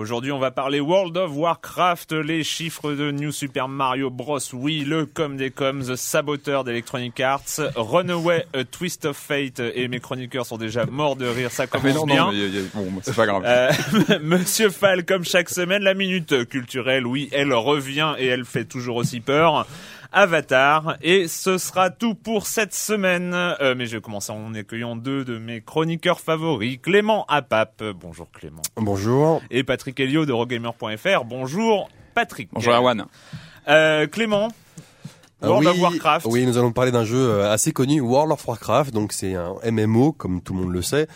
Aujourd'hui, on va parler World of Warcraft, les chiffres de New Super Mario Bros. Oui, le com des coms, saboteur d'Electronic Arts, Runaway, A Twist of Fate, et mes chroniqueurs sont déjà morts de rire, ça commence Ah, mais non, bien. non, mais bon, c'est pas grave. Euh, Monsieur Fall, comme chaque semaine, la minute culturelle, oui, elle revient et elle fait toujours aussi peur. Avatar, et ce sera tout pour cette semaine. Euh, mais je vais commencer en accueillant deux de mes chroniqueurs favoris, Clément Apap. Bonjour Clément. Bonjour. Et Patrick Helio de Rogamer.fr. Bonjour Patrick. Bonjour Erwan. Euh, Clément. Ah World oui, of Warcraft. Oui, nous allons parler d'un jeu euh, assez connu, World of Warcraft. Donc c'est un MMO, comme tout le monde le sait.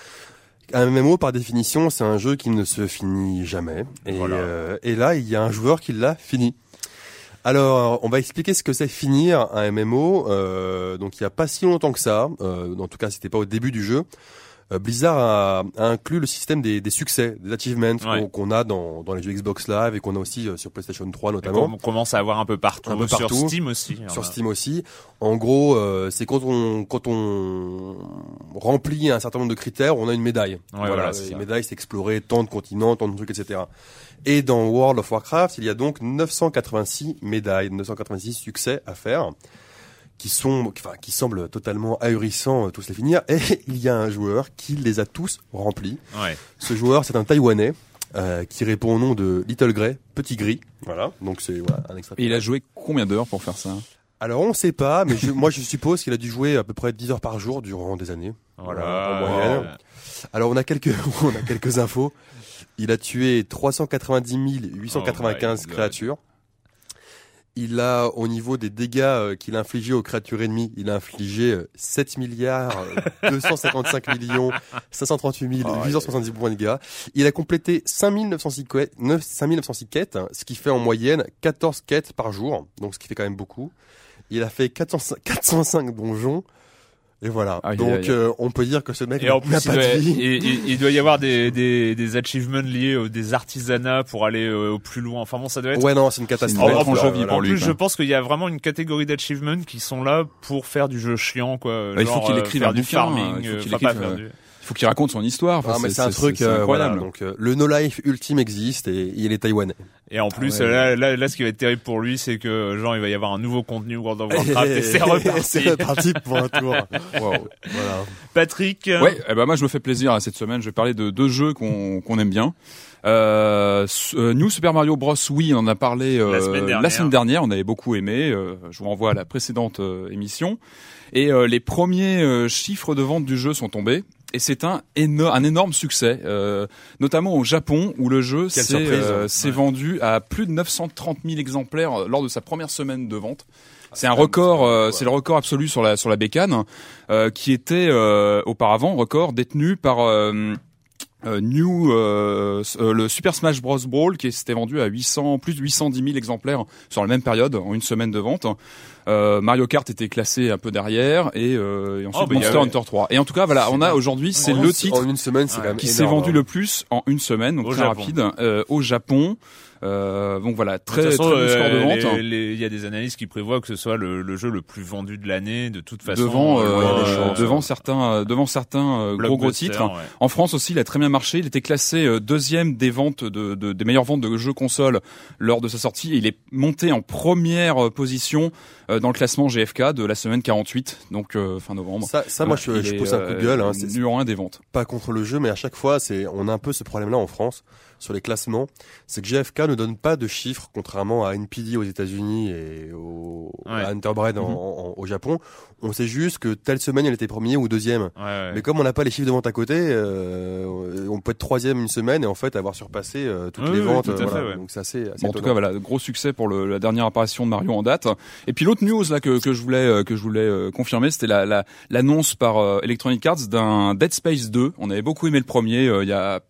Un MMO, par définition, c'est un jeu qui ne se finit jamais. Et, Voilà. euh, et là, il y a un joueur qui l'a fini. Alors, on va expliquer ce que c'est finir un MMO. Euh, donc, il n'y a pas si longtemps que ça. Euh, en tout cas, c'était pas au début du jeu. Euh, Blizzard a, a inclus le système des, des succès, des achievements Ouais. qu'on- a dans, dans les jeux Xbox Live et qu'on a aussi euh, sur PlayStation 3 Et notamment. qu'on commence à avoir un peu partout, Un peu sur. Steam aussi. sur Steam aussi. En gros, euh, c'est quand on quand on remplit un certain nombre de critères, on a une médaille. voilà, c'est les ça. médailles, c'est explorer tant de continents, tant de trucs, etc. Et dans World of Warcraft, il y a donc 986 médailles, 986 succès à faire, qui sont, enfin, qui semblent totalement ahurissants euh, tous les finir. Et il y a un joueur qui les a tous remplis. Ouais. Ce joueur, c'est un Taïwanais. euh, qui répond au nom de Little Grey, Petit Gris. Voilà. Donc c'est voilà, un extrait. Et il a joué combien d'heures pour faire ça Alors on sait pas, mais je, moi je suppose qu'il a dû jouer à peu près 10 heures par jour durant des années. Voilà. en moyenne. Alors on a quelques, on a quelques infos. Il a tué 390 895 Oh God. Il a, au niveau des dégâts euh, qu'il a infligés aux créatures ennemies, il a infligé euh, 7 milliards euh, 255 millions 538 870 points de dégâts. Il a complété 5906 quêtes, 9 5906 quêtes, hein, ce qui fait en moyenne 14 quêtes par jour, donc ce qui fait quand même beaucoup. Il a fait 405, 405 donjons. Et voilà. Donc euh, on peut dire que ce mec Et en n'a plus, il pas doit, de vie. il, il- il doit y avoir des, des, des achievements liés aux des artisanats pour aller euh, au plus loin. Enfin bon, ça doit être. Ouais non, c'est une catastrophe. une En, vie pour en lui, plus, quoi. je pense qu'il y a vraiment une catégorie d'achievements qui sont là pour faire du jeu chiant, quoi. Bah, il faut qu'il euh, écrive faire un du bouquin, farming, il faut euh, qu'il enfin, pas écrive, faire euh, du- Il faut qu'il raconte son histoire. Enfin, Ah, mais c'est un truc euh, incroyable. voilà. Donc euh, le no life ultime existe et il est taïwanais. Et en plus, Ah ouais. là, là, là, ce qui va être terrible pour lui, c'est que, genre, il va y avoir un nouveau contenu World of Warcraft et c'est reparti. c'est reparti pour un tour. Wow. Voilà. Patrick. euh, Ouais, eh ben moi je me fais plaisir là, cette semaine. Je vais parler de deux jeux qu'on qu'on aime bien. Euh, New Super Mario Bros. Oui, on en a parlé euh, La semaine dernière. dernière. On avait beaucoup aimé. Euh, je vous renvoie à la précédente euh, émission. Et euh, les premiers euh, chiffres de vente du jeu sont tombés. Et c'est un, éno- un énorme succès, euh, notamment au Japon où le jeu s'est euh, Ouais. vendu à plus de 930 000 exemplaires euh, lors de sa première semaine de vente. C'est un record, euh, c'est le record absolu sur la sur la bécane, euh, qui était euh, auparavant record détenu par euh, New euh, euh, le Super Smash Bros Brawl qui s'était vendu à 800 plus de 810 000 exemplaires sur la même période en une semaine de vente. Euh, Mario Kart était classé un peu derrière et, euh, et ensuite Oh, bah, Monster Hunter 3. Et en tout cas voilà, on a aujourd'hui c'est le titre En une semaine, c'est Ouais. quand même qui s'est vendu hein. le plus en une semaine, donc Au très Japon. rapide euh, au Japon. Euh, donc voilà, De très très façon, bon euh, score de les- vente. Il y a des analystes qui prévoient que ce soit le, le jeu le plus vendu de l'année, de toute façon. devant euh, euh, ouais, des euh, chances. devant certains euh, devant certains euh, gros gros titres. ouais. En France aussi, il a très bien marché. Il était classé euh, deuxième des ventes de, de- des meilleures ventes de jeux console lors de sa sortie. Et il est monté en première euh, position euh, dans le classement GFK de la semaine 48, donc euh, fin novembre. Ça, ça moi, je, je pousse un coup de gueule. Hein, c'est numéro un des ventes. pas contre le jeu, mais à chaque fois, c'est, on a un peu ce problème-là en France sur les classements. C'est que GFK ne donne pas de chiffres, contrairement à NPD aux États-Unis et au, Ouais. à Interbread en- Mhm. en- au Japon. On sait juste que telle semaine, elle était premier ou deuxième. Ouais, ouais. Mais comme on n'a pas les chiffres de vente à côté, euh, on peut être troisième une semaine et en fait avoir surpassé euh, toutes les oui, ventes. tout à euh, voilà. fait, ouais. Donc c'est assez, assez Bon, en tout cas, voilà, gros succès pour le, la dernière apparition de Mario en date. Et puis l'autre news là que, que je voulais euh, que je voulais euh, confirmer, c'était la la- l'annonce par euh, Electronic Arts d'un Dead Space 2. On avait beaucoup aimé le premier euh, il y a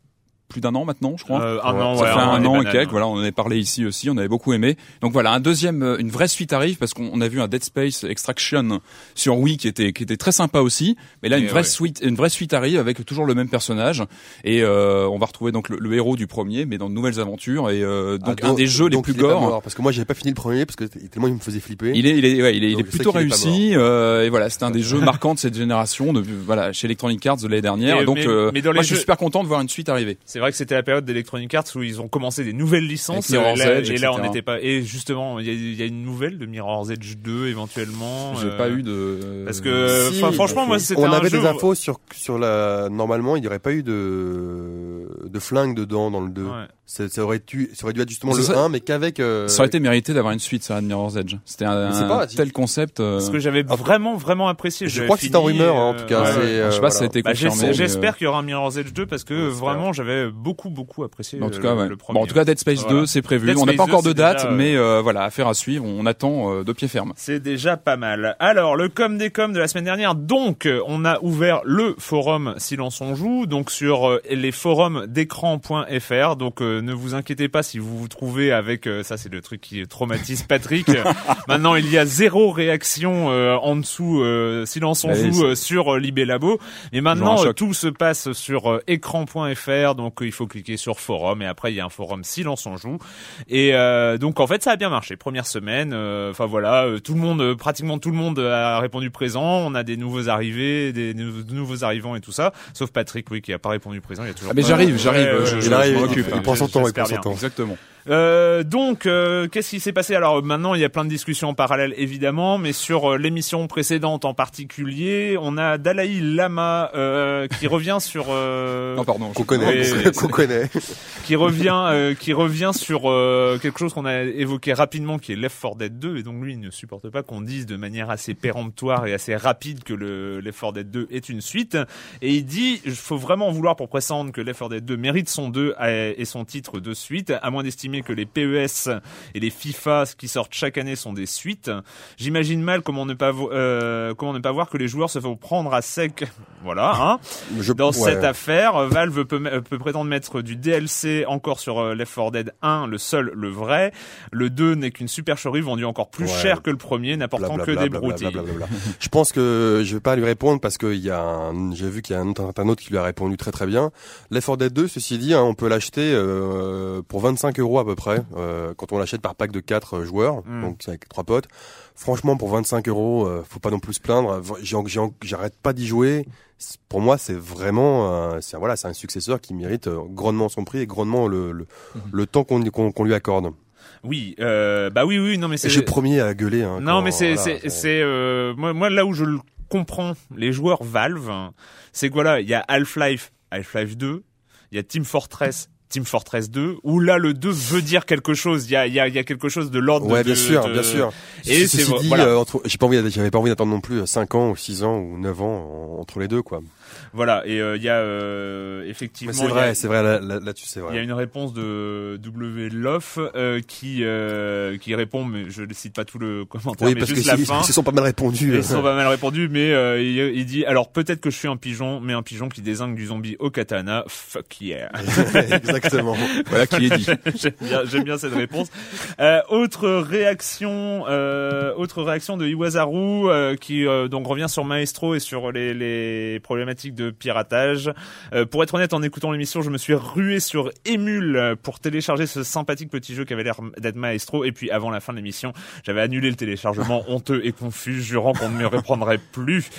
plus d'un an maintenant, je crois. Euh, un an, Ça ouais, fait un an et quelques, voilà, on en avait parlé ici aussi, on avait beaucoup aimé. Donc voilà, un deuxième, euh, une vraie suite arrive parce qu'on on a vu un Dead Space Extraction sur Wii qui était qui était très sympa aussi. Mais là, Et une vraie ouais. suite, une vraie suite arrive avec toujours le même personnage et euh, on va retrouver donc le, le héros du premier, mais dans de nouvelles aventures et euh, donc Ah, un des jeux les plus gore. parce que moi j'avais pas fini le premier parce que tellement il me faisait flipper. Il est, il est, ouais, il est, il plutôt réussi. euh, et voilà, c'était un des jeux marquants de cette génération, de, voilà, chez Electronic Arts de l'année dernière. Et- donc, mais- euh, mais dans les moi, je suis super content de voir une suite arriver. C'est vrai que c'était la période d'Electronic Arts où ils ont commencé des nouvelles licences. Mirror's et là, Edge, et là, on n'était pas. Et justement, il y a, il y a une nouvelle de Mirror's Edge 2 éventuellement. J'ai euh, pas eu de. parce que- Si, franchement, moi, c'était on un avait jeu des où- infos sur sur la. Normalement, il n'y aurait pas eu de de flingue dedans dans le 2. ouais. Ça, ça aurait dû ça aurait dû être justement le ça. 1, mais qu'avec. euh, Ça aurait été mérité d'avoir une suite sur Mirror's Edge. C'était un, un pas- tel concept. euh, Ce que j'avais vraiment, vraiment apprécié. Je crois que c'est en rumeur, hein, en euh, tout cas. ouais, c'est, ouais. euh, je sais pas si ça a été Bah, confirmé. mais, J'espère euh, qu'il y aura un Mirror's Edge 2 parce que Ouais, vraiment j'avais beaucoup beaucoup apprécié En euh, tout cas, le, ouais. le premier. Bon, en tout cas, Dead Space Voilà. 2, c'est prévu. Dead on n'a pas encore 2, de date, déjà, euh, mais euh, voilà, affaire à suivre. On attend euh, de pied ferme. C'est déjà pas mal. Alors, le com des coms de la semaine dernière. Donc, euh, on a ouvert le forum Silence on joue, donc sur euh, les forums d'écran.fr. Donc, euh, ne vous inquiétez pas si vous vous trouvez avec, euh, ça c'est le truc qui traumatise Patrick. Maintenant, il y a zéro réaction euh, en dessous euh, Silence on Allez, joue euh, sur euh, Libé Labo. Un maintenant, euh, tout se passe sur euh, écran.fr. Donc, euh, il faut cliquer sur forum et après, il y a un forum Silence on joue. Et euh, donc en fait ça a bien marché. Première semaine, euh, enfin voilà, euh, tout le monde, euh, pratiquement tout le monde a répondu présent. On a des nouveaux arrivés, des nou- de nouveaux arrivants et tout ça. Sauf Patrick, oui, qui a pas répondu présent. Il y a toujours. Ah, mais j'arrive, j'arrive. Je, je, je arrive, m'en il- occupe. il prend Exactement. Euh, donc, euh, qu'est-ce qui s'est passé? Alors maintenant, il y a plein de discussions en parallèle, évidemment, mais sur euh, l'émission précédente en particulier, on a Dalai Lama euh, qui revient sur. euh, Non, pardon. Qu'on je- connaît, Oui, qu'on connaît. qui revient euh, qui revient sur euh, quelque chose qu'on a évoqué rapidement qui est Left 4 Dead 2 et donc lui il ne supporte pas qu'on dise de manière assez péremptoire et assez rapide que le Left 4 Dead 2 est une suite et il dit il faut vraiment en vouloir pour prétendre que Left 4 Dead 2 mérite son 2 et son titre de suite à moins d'estimer que les PES et les FIFA qui sortent chaque année sont des suites j'imagine mal comment ne pas euh, comment ne pas voir que les joueurs se font prendre à sec voilà hein Je, dans ouais. cette affaire, Valve peut, me- peut prétendre mettre du DLC encore sur euh, Left 4 Dead 1, le seul, le vrai. Le 2 n'est qu'une supercherie vendue encore plus Ouais. cher que le premier, n'apportant que des broutilles. Je pense que je vais pas lui répondre parce qu'il y a j'ai vu qu'il y a un, un autre qui lui a répondu très très bien. Left 4 Dead 2, ceci dit, hein, on peut l'acheter euh, pour 25 euros à peu près euh, quand on l'achète par pack de 4 joueurs, Mm. donc avec trois potes. Franchement, pour 25 euros, euh, faut pas non plus se plaindre. J'ai- j'ai- J'arrête pas d'y jouer. Pour moi, c'est vraiment, euh, c'est voilà, c'est un successeur qui mérite euh, grandement son prix et grandement le le, le temps qu'on qu'on lui accorde. Oui, euh, bah oui, oui, non mais c'est. le premier à gueuler. Hein, Non mais c'est voilà, c'est euh, moi moi là où je le comprends les joueurs Valve, c'est que voilà il y a Half-Life, Half-Life 2, il y a Team Fortress. Team Fortress 2, où là le 2 veut dire quelque chose, il y a, il y a, il y a quelque chose de l'ordre Ouais, de, bien sûr, de- bien sûr. Et c'est voilà. euh, entre- j'ai pas envie, j'avais pas envie d'attendre non plus 5 ans ou 6 ans ou 9 ans en- entre les deux, quoi. Voilà, et euh, il y a euh, effectivement Mais c'est vrai, c'est vrai, là- là- là-dessus, c'est Il y a vrai. une réponse de W. Loff euh, qui euh, qui répond, mais je ne cite pas tout le commentaire, Oui, mais parce que juste la ils fin. ils se sont pas mal répondus. Ils sont pas mal répondu, mais euh, il, il dit alors peut-être que je suis un pigeon, mais un pigeon qui désingue du zombie au katana. Fuck yeah. Exactement. Voilà qui est dit. j'aime bien, bien cette réponse. Euh, autre réaction, euh, autre réaction de Iwasaru euh, qui euh, donc revient sur Maestro et sur les, les problématiques de piratage. Euh, pour être honnête, en écoutant l'émission, je me suis rué sur Emule pour télécharger ce sympathique petit jeu qui avait l'air d'être Maestro. Et puis avant la fin de l'émission, j'avais annulé le téléchargement honteux et confus, jurant qu'on ne me reprendrait plus.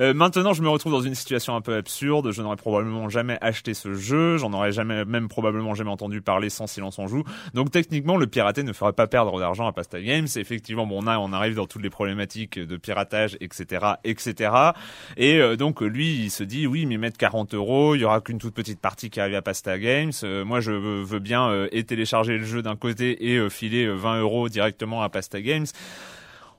Euh, maintenant, je me retrouve dans une situation un peu absurde. Je n'aurais probablement jamais acheté ce jeu. J'en aurais jamais, même probablement jamais entendu parler sans silence on joue. Donc techniquement, le piraté ne ferait pas perdre d'argent à Pasta Games. Effectivement, bon, on a, on arrive dans toutes les problématiques de piratage, etc., etc. Et euh, donc lui, il se dit oui, mais mettre 40 euros, il y aura qu'une toute petite partie qui arrive à Pasta Games. Euh, moi, je veux, bien euh, et télécharger le jeu d'un côté et euh, filer euh, 20 euros directement à Pasta Games.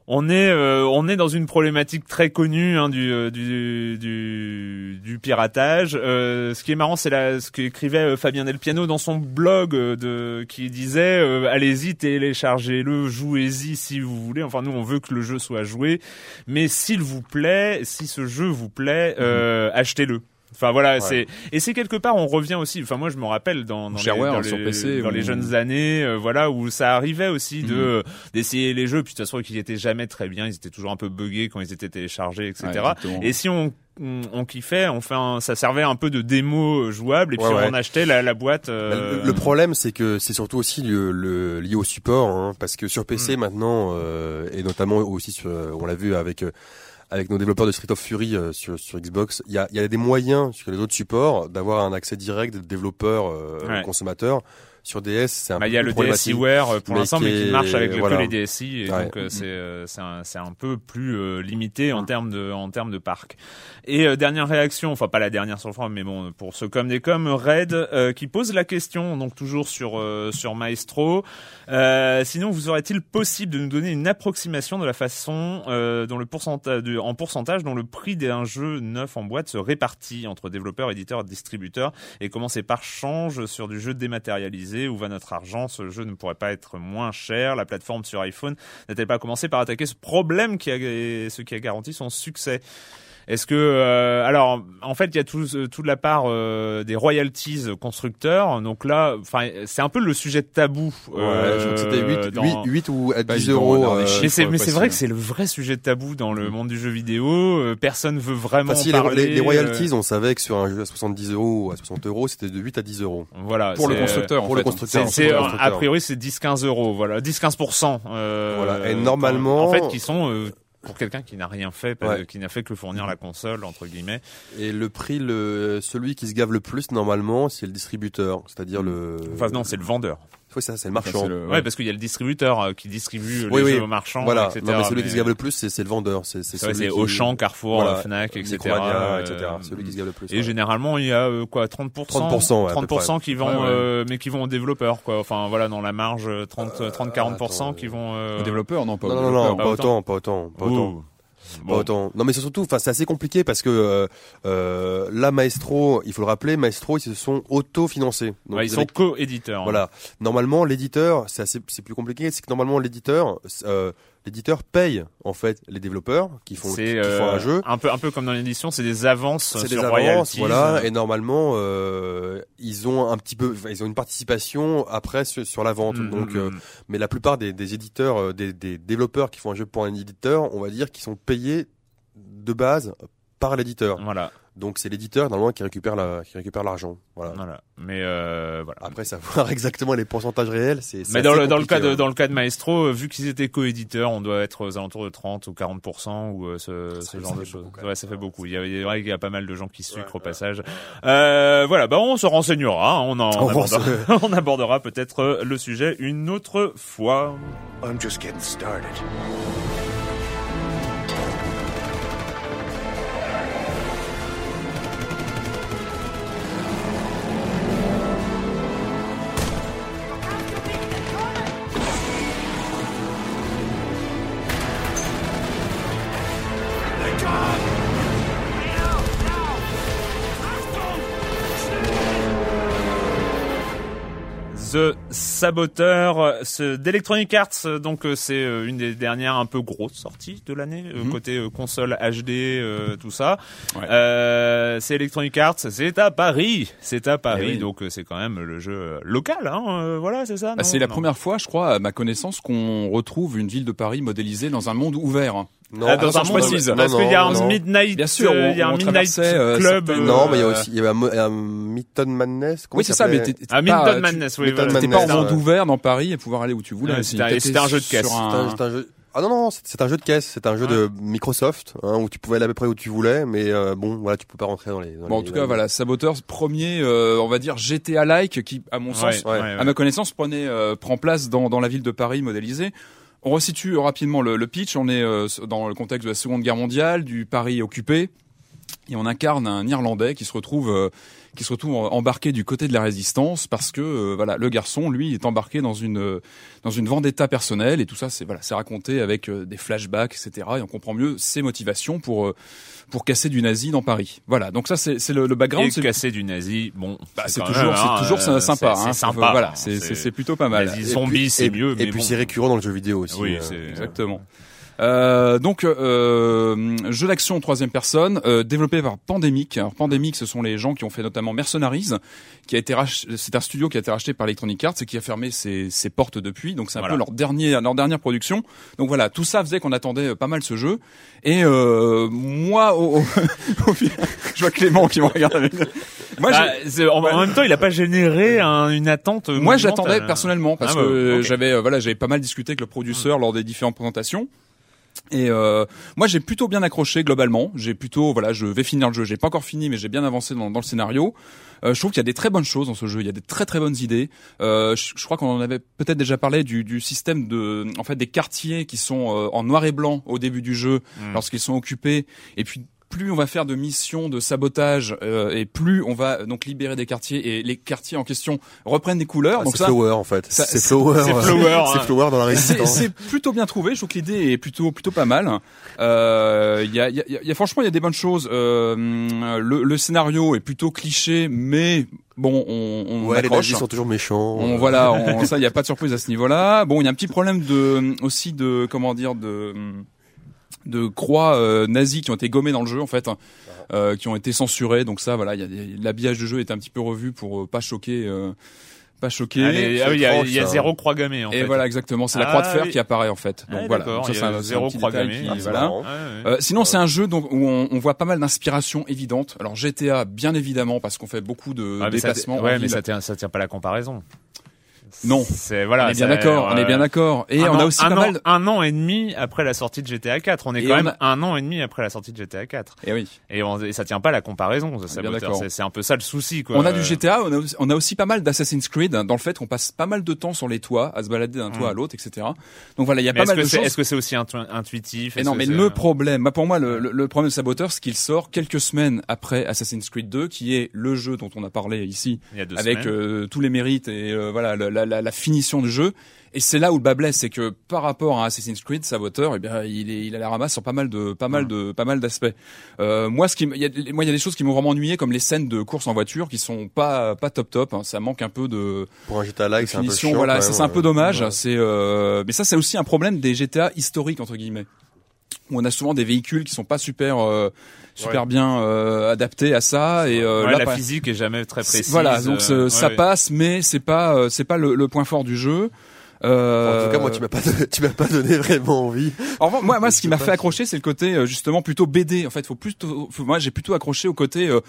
On est euh, on est dans une problématique très connue hein, du, euh, du du du piratage. Euh, ce qui est marrant, c'est ce qu'écrivait euh, Fabien Del Piano dans son blog de qui disait euh, allez-y téléchargez-le, jouez-y si vous voulez. Enfin nous on veut que le jeu soit joué, mais s'il vous plaît, si ce jeu vous plaît, euh, achetez-le. Enfin voilà, Ouais. c'est et c'est quelque part on revient aussi. Enfin moi je me rappelle dans, dans, les, Shareware dans, sur les, PC dans ou- les jeunes années, euh, voilà où ça arrivait aussi de d'essayer les jeux. Puis de toute façon qu'ils étaient jamais très bien, ils étaient toujours un peu buggés quand ils étaient téléchargés, etc. Ouais, et si on on, on kiffait, on fait un, ça servait un peu de démo jouable et puis Ouais, ouais. on achetait la, la boîte. Bah, euh, Le, le problème, c'est que c'est surtout aussi le, le- lié au support, hein, parce que sur Mm. PC maintenant, euh, et notamment aussi, sur, on l'a vu avec euh, avec nos développeurs de Street of Fury euh, sur, sur Xbox, il y a, il y a des moyens sur les autres supports d'avoir un accès direct des développeurs euh, Ouais. consommateurs. Sur DS, c'est un Bah, peu il y a le. DSiWare euh, pour l'instant, mais qui marche avec voilà. que les DSi, et Ouais. donc euh, c'est c'est un, un peu plus limité en termes de en termes de parc. Et dernière réaction, enfin pas la dernière sur le forum, mais bon pour ceux comme des comme Red qui pose la question, donc toujours sur sur Maestro. Sinon, vous aurait-il possible de nous donner une approximation de la façon dont le pourcentage de- en pourcentage dont le prix d'un jeu neuf en boîte se répartit entre développeurs, éditeurs, distributeurs et comment ces parts changent sur du jeu dématérialisé Où va notre argent Ce jeu ne pourrait pas être moins cher. La plateforme sur iPhone n'a-t-elle pas commencé par attaquer ce problème qui a, ce qui a garanti son succès est-ce que euh, alors en fait il y a tout, euh, toute la part euh, des royalties constructeurs donc là enfin c'est un peu le sujet de tabou Ouais, je crois que c'était 8, dans- 8, 8 ou à Pas 10 évident, euros. euh, chiffres. mais c'est mais c'est vrai que c'est le vrai sujet de tabou dans le monde du jeu vidéo Euh, personne veut vraiment Enfin, si, les, parler les, les euh, royalties, on savait que sur un jeu à 70 euros ou à 60 euros, c'était de 8 à 10 euros. voilà Pour le constructeur, en pour le constructeur. C'est, euh, a priori c'est 10-15 euros, voilà, 10-15%. Euh, Voilà, et normalement- en fait, qui sont euh, pour quelqu'un qui n'a rien fait, Ouais. qui n'a fait que fournir la console entre guillemets. Et le prix, le, celui qui se gave le plus normalement, c'est le distributeur, c'est-à-dire le. Enfin non, c'est le vendeur. Oui, ça, c'est le Enfin, marchand. c'est le- Ouais, parce qu'il y a le distributeur euh, qui distribue euh, Oui, les oui. jeux aux marchands, Voilà. etc. Non, mais celui mais- qui se gave le plus, c'est le vendeur. C'est c'est c'est vrai, celui c'est qui- Auchan, Carrefour, Voilà. Fnac, etc. Micromania, euh, etc. Celui qui se gave le plus. Et ouais. généralement, il y a euh, quoi 30%, 30%, ouais, à peu 30% qui vont Ouais, ouais. euh, mais qui vont aux développeurs quoi. Enfin voilà, dans la marge euh, 30 30 40% attends, qui vont euh, Au développeur, non, pas au Non, non, non, Pas autant, pas autant, pas autant. Bon. Non, mais c'est surtout, enfin, c'est assez compliqué parce que euh, euh, là, Maestro, il faut le rappeler, Maestro, ils se sont auto-financés. Donc, Ouais, ils sont avez- co-éditeurs. hein. Voilà. Normalement, l'éditeur, c'est assez, c'est plus compliqué. C'est que normalement, l'éditeur, euh, l'éditeur paye en fait les développeurs qui font, qui, font euh, un jeu. un peu un peu comme dans l'édition, c'est des avances C'est sur des avances, royalties. voilà. Et normalement, euh, ils ont un petit peu, ils ont une participation après sur, sur la vente. Mm, Donc, mm, euh, mm. mais la plupart des, des éditeurs, euh, des, des développeurs qui font un jeu pour un éditeur, on va dire qu'ils sont payés de base par l'éditeur. voilà, Donc c'est l'éditeur normalement qui récupère la, qui récupère l'argent. Voilà. voilà. Mais euh, voilà. Après savoir exactement les pourcentages réels, c'est. c'est Mais dans le, dans le cas de ouais. dans le cas de Maestro, euh, vu qu'ils étaient coéditeurs, on doit être aux alentours de 30 ou 40% ou euh, ce, ce genre de choses. Ouais, ça fait beaucoup. Il y a, il est vrai qu'il y a pas mal de gens qui sucrent au passage. Euh, voilà, bah on se renseignera, hein, on en On abordera, on abordera peut-être euh, le sujet une autre fois. I'm just getting started. The Saboteur d'Electronic Arts, donc euh, c'est euh, une des dernières un peu grosses sorties de l'année, euh, Mhm. côté console HD, euh, tout ça. Ouais. Euh, c'est Electronic Arts, c'est à Paris, c'est à Paris, Eh oui. donc c'est quand même le jeu local, hein, euh, voilà, c'est ça. Bah, c'est la Non. première fois, je crois, à ma connaissance, qu'on retrouve une ville de Paris modélisée dans un monde ouvert. Non, Ah, attention, je précise. parce Non, qu'il y a non, un non. Midnight, Bien sûr, euh, il y a un Midnight euh, Club. certaines- Non, mais il y a euh, aussi, il y avait un, un Mython Madness. oui, c'est ça, mais t'es Ah, pas, Madness, oui, Midnight voilà. T'es pas en monde ouais. ouvert dans Paris et pouvoir aller où tu voulais. Ouais, aussi. c'était un- T'étais c'était un jeu de caisse. sur C'est un, un- c'est un jeu. Ah non non, c'est c'est un jeu de caisse. C'est un jeu de Microsoft hein, où tu pouvais aller à peu près où tu voulais, mais euh, bon, voilà, tu peux pas rentrer dans les. dans Bon, en les- tout cas, les- voilà, Saboteur, premier, euh, on va dire GTA-like, qui, à mon sens, Ouais, ouais, ouais. à ma connaissance, prenait, euh, prend place dans, dans la ville de Paris modélisée. On resitue rapidement le, pitch. On est euh, dans le contexte de la Seconde Guerre mondiale, du Paris occupé, et on incarne un Irlandais qui se retrouve, euh, qui se retrouve embarqué du côté de la résistance parce que euh, voilà, le garçon, lui, est embarqué dans une euh, dans une vendetta personnelle et tout ça, c'est voilà, c'est raconté avec euh, des flashbacks, etc. Et on comprend mieux ses motivations pour euh, pour casser du nazi dans Paris. Voilà, donc ça c'est c'est le, le background. Et c'est- casser du nazi, bon, bah, c'est quand toujours, hein, c'est toujours euh, sympa. c'est- hein, C'est sympa. Voilà, hein, c'est plutôt pas mal. Nazi Et zombie, puis- c'est mieux. Et mais puis bon. c'est récurrent dans le jeu vidéo aussi. Oui, euh. Exactement. Euh, donc, euh, jeu d'action en troisième personne, euh, développé par Pandemic. Alors, Pandemic, ce sont les gens qui ont fait notamment Mercenaries, qui a été rach- c'est un studio qui a été racheté par Electronic Arts et qui a fermé ses, ses portes depuis. Donc, c'est un Voilà. peu leur dernier, leur dernière production. Donc voilà, tout ça faisait qu'on attendait euh, pas mal ce jeu. Et euh, moi, au, au- je vois Clément qui me regarde avec. Moi, Bah, en, en même temps, il a pas généré un- une attente. moi, j'attendais personnellement parce Ah, bah, que ok. j'avais voilà, j'avais pas mal discuté avec le producteur lors des différentes présentations. Et euh, moi, j'ai plutôt bien accroché globalement. J'ai plutôt voilà, je vais finir le jeu. J'ai pas encore fini, mais j'ai bien avancé dans, dans le scénario. Euh, je trouve qu'il y a des très bonnes choses dans ce jeu. Il y a des très très bonnes idées. Euh, je, je crois qu'on en avait peut-être déjà parlé du, du système de, en fait, des quartiers qui sont euh, en noir et blanc au début du jeu Mm. lorsqu'ils sont occupés. Et puis plus on va faire de missions de sabotage euh, et plus on va euh, donc libérer des quartiers et les quartiers en question reprennent des couleurs. Ah, donc c'est Flower en fait. C'est Flower. c'est euh, Flower, C'est hein. Flower dans la résistance. c'est plutôt bien trouvé. Je trouve que l'idée est plutôt plutôt pas mal. Euh, Il y, a, y, a, y a- franchement il y a des bonnes choses. Euh, le, le scénario est plutôt cliché, mais bon on, on Ouais, les accroche. nazis sont toujours méchants. On, voilà, on- ça, il n'y a pas de surprise à ce niveau-là. Bon, il y a un petit problème de aussi de comment dire de de croix euh, nazies qui ont été gommées dans le jeu en fait, hein, euh, qui ont été censurées. Donc ça, voilà, il y a des- l'habillage du jeu est un petit peu revu pour euh, pas choquer, euh, pas choquer. Ah oui, il y a, y ça. zéro croix gammée en Et fait. voilà, exactement. C'est la Ah, croix de fer oui. qui apparaît en fait. Donc Ah, voilà. Donc ça, c'est un- zéro croix gammée, qui- Ah, voilà. Euh, sinon, c'est un jeu donc où on, on voit pas mal d'inspiration évidente. Alors GTA, bien évidemment, parce qu'on fait beaucoup de Ah, déplacements. en ouais, mais ça tient, ça tient pas la comparaison. Non. C'est voilà. on est bien d'accord. On est euh, bien d'accord. Et on a an- aussi un pas an, mal. un an et demi après la sortie de GTA 4. On est Et quand on même a- un an et demi après la sortie de GTA 4. Et oui. Et, on, et ça tient pas la comparaison. C'est, un peu ça le souci. Quoi. On a du GTA, on a, aussi, on a aussi pas mal d'Assassin's Creed, hein, dans le fait qu'on passe pas mal de temps sur les toits, à se balader d'un toit Mm. à l'autre, etc. Donc voilà, il y a mais pas mal de choses. est-ce que c'est aussi intu- intuitif? Et non, mais le problème, bah pour moi, le, problème de Saboteur, c'est qu'il sort quelques semaines après Assassin's Creed 2, qui est le jeu dont on a parlé ici, il y a deux avec semaines. euh, tous les mérites et euh, voilà la, la, la, la finition du jeu. Et c'est là où le bas blesse, c'est que par rapport à Assassin's Creed, Saboteur, eh bien, il est, il a la ramasse sur pas mal de, pas mal de, pas mal d'aspects. Euh, moi, ce qui, il y a, moi, il y a des choses qui m'ont vraiment ennuyé, comme les scènes de course en voiture, qui sont pas, pas top top. hein. Ça manque un peu de, Pour un GTA like, c'est un peu chiant. Voilà, c'est un peu dommage. ouais. C'est, euh, mais ça c'est aussi un problème des GTA historiques entre guillemets, où on a souvent des véhicules qui sont pas super, euh, super Ouais. bien euh, adaptés à ça. Et euh, Ouais, là, la physique est jamais très précise. Voilà, donc euh, ce- ça passe, mais c'est pas, euh, c'est pas le, le point fort du jeu. Euh, En tout cas, moi, tu m'as pas, donné- tu m'as pas donné vraiment envie. en revanche, moi, moi, ce qui m'a fait accrocher, c'est le côté euh, justement plutôt BD. En fait, faut plutôt, faut- moi, j'ai plutôt accroché au côté euh,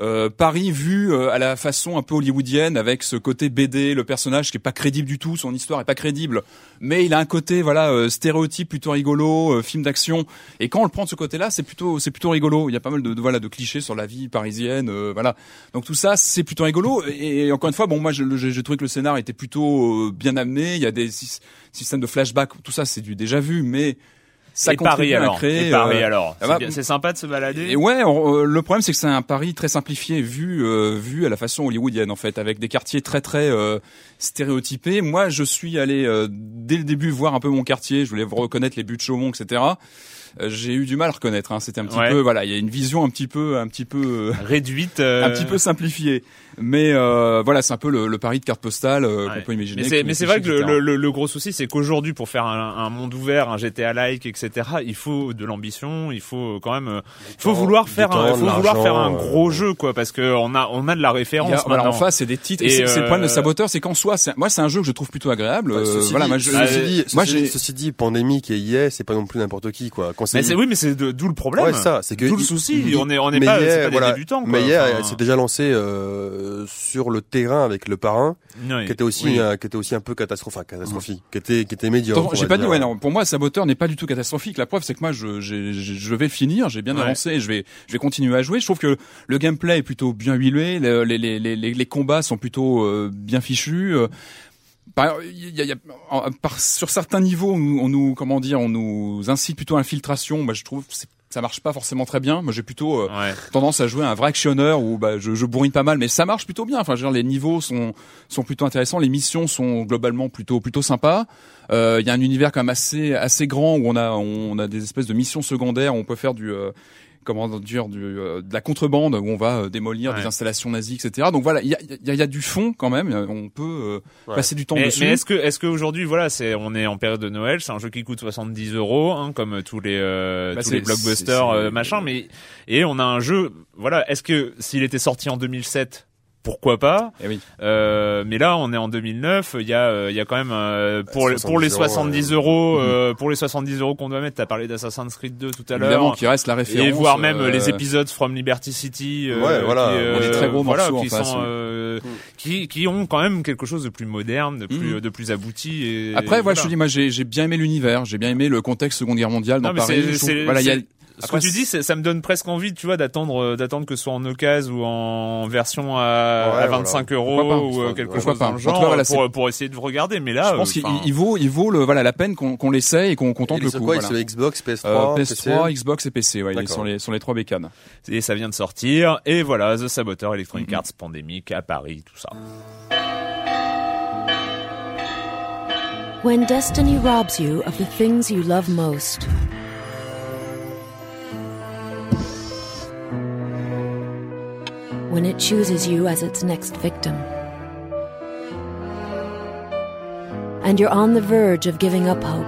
euh, Paris vu euh, à la façon un peu hollywoodienne, avec ce côté BD, le personnage qui est pas crédible du tout, son histoire est pas crédible, mais il a un côté voilà euh, stéréotype plutôt rigolo, film d'action. Et quand on le prend de ce côté-là, c'est plutôt, c'est plutôt rigolo. Il y a pas mal de, de, voilà de clichés sur la vie parisienne, voilà. Donc tout ça, c'est plutôt rigolo. Et, encore une fois, bon, moi, j'ai trouvé que le scénar était plutôt bien amené. Il y a des sy- systèmes de flashback, tout ça, c'est du déjà vu, mais ça et Paris à alors. créer. et Paris euh, alors. ah C'est bah, bien- C'est sympa de se balader. et ouais, on- euh, le problème c'est que c'est un Paris très simplifié vu euh, vu à la façon hollywoodienne en fait, avec des quartiers très très euh, stéréotypés. Moi, je suis allé euh, dès le début voir un peu mon quartier. Je voulais reconnaître les buts de Chaumont, etc. J'ai eu du mal à reconnaître. Hein. C'était un petit Ouais. peu voilà, il y a une vision un petit peu un petit peu Réduite. euh, un petit peu simplifiée. Mais euh, voilà, c'est un peu le, le Paris de carte postale euh, Ouais. qu'on peut imaginer. Mais c'est, c'est vrai que le, etc. le, le gros souci, c'est qu'aujourd'hui, pour faire un, un monde ouvert, un GTA-like, etc., il faut de l'ambition, il faut quand même, euh, il faut temps, vouloir faire, un, temps, il faut vouloir faire un gros euh, jeu, quoi, parce que on a, on a de la référence a- voilà, en maintenant. face, c'est des titres. Et, Et, c'est c'est le problème de euh, Saboteur, c'est qu'en soi, c'est- moi, c'est un jeu que je trouve plutôt agréable. Bah, Euh, ceci voilà, dit, moi, je, ceci euh, dit, moi, ceci- dit, pandémique et EA, c'est pas non plus n'importe qui, quoi. Quand Mais c'est oui, mais c'est d'où le problème. Ouais, ça, c'est que D'où le souci. on est, on n'est mais pas, c'est des débutants. Mais EA, s'est déjà lancée euh, sur le terrain avec le parrain, oui. qui était aussi, Oui. euh, qui était aussi un peu catastrophique, enfin, catastrophique, qui était, qui était médiocre. J'ai pas dit, ouais, non, pour moi, Saboteur n'est pas du tout catastrophique. La preuve, c'est que moi, je, je vais finir, j'ai bien Ouais. avancé, et je vais, je vais continuer à jouer. Je trouve que le gameplay est plutôt bien huilé, le- les, les, les, les, les combats sont plutôt euh, bien fichus. euh, par, il y a- il y a- en- par- sur certains niveaux, on nous, on nous, comment dire, on nous incite plutôt à l'infiltration. Moi, je trouve que c'est- ça marche pas forcément très bien. Moi, j'ai plutôt euh, Ouais. tendance à jouer un vrai actionneur où bah, je, je bourrine pas mal, mais ça marche plutôt bien. Enfin, je veux dire, les niveaux sont sont plutôt intéressants, les missions sont globalement plutôt plutôt sympas. Euh, Il y a un univers quand même assez assez grand où on a on a des espèces de missions secondaires où on peut faire du euh, comment dire du, euh, de la contrebande où on va euh, démolir Ouais. des installations nazies, etc. Donc voilà, il y a, y, a, y a du fond quand même. euh, On peut euh, Ouais. passer du temps Mais, dessus. mais est-ce que est-ce qu'aujourd'hui voilà c'est on est en période de Noël c'est un jeu qui coûte 70 euros hein, comme tous les euh, Bah, tous les blockbusters machin mais et on a un jeu voilà est-ce que s'il était sorti en 2007 pourquoi pas Eh oui. euh, mais là on est en 2009 il y a euh, il y a quand même euh, pour les- pour les 70 70 euros, euros euh, pour les 70 euros qu'on doit mettre t'as parlé d'Assassin's Creed 2 tout à Évidemment, l'heure qui reste la référence. et voire même euh, les épisodes From Liberty City euh, Ouais, voilà. qui, euh, Des très gros voilà, morceaux en qui face, sont oui. euh, Mm. qui qui ont quand même quelque chose de plus moderne de plus Mhm. de plus abouti et Après, voilà, voilà. je te dis, moi, j'ai j'ai bien aimé l'univers, j'ai bien aimé le contexte Seconde Guerre mondiale dans Non, Paris. trouve- voilà, il y a Ce Après, que tu dis, ça me donne presque envie, tu vois, d'attendre, euh, d'attendre que ce soit en occasion ou en version à, Ouais, à 25 euros Pourquoi pas, ou euh, quelque chose dans le genre cas, voilà, pour, pour essayer de regarder. Mais là, je pense euh, qu'il vaut, il vaut le, voilà, la peine qu'on qu'on l'essaye et qu'on qu'on tente le coup. quoi Il voilà. Xbox, PS3, Euh, PC PS3, Xbox et PC, ouais, il est D'accord. sur les, sur les trois bécanes. et ça vient de sortir. Et voilà, The Saboteur, Electronic. Arts, Pandémique, à Paris, tout ça. When destiny robs you of the things you love most, when it chooses you as its next victim, and you're on the verge of giving up hope.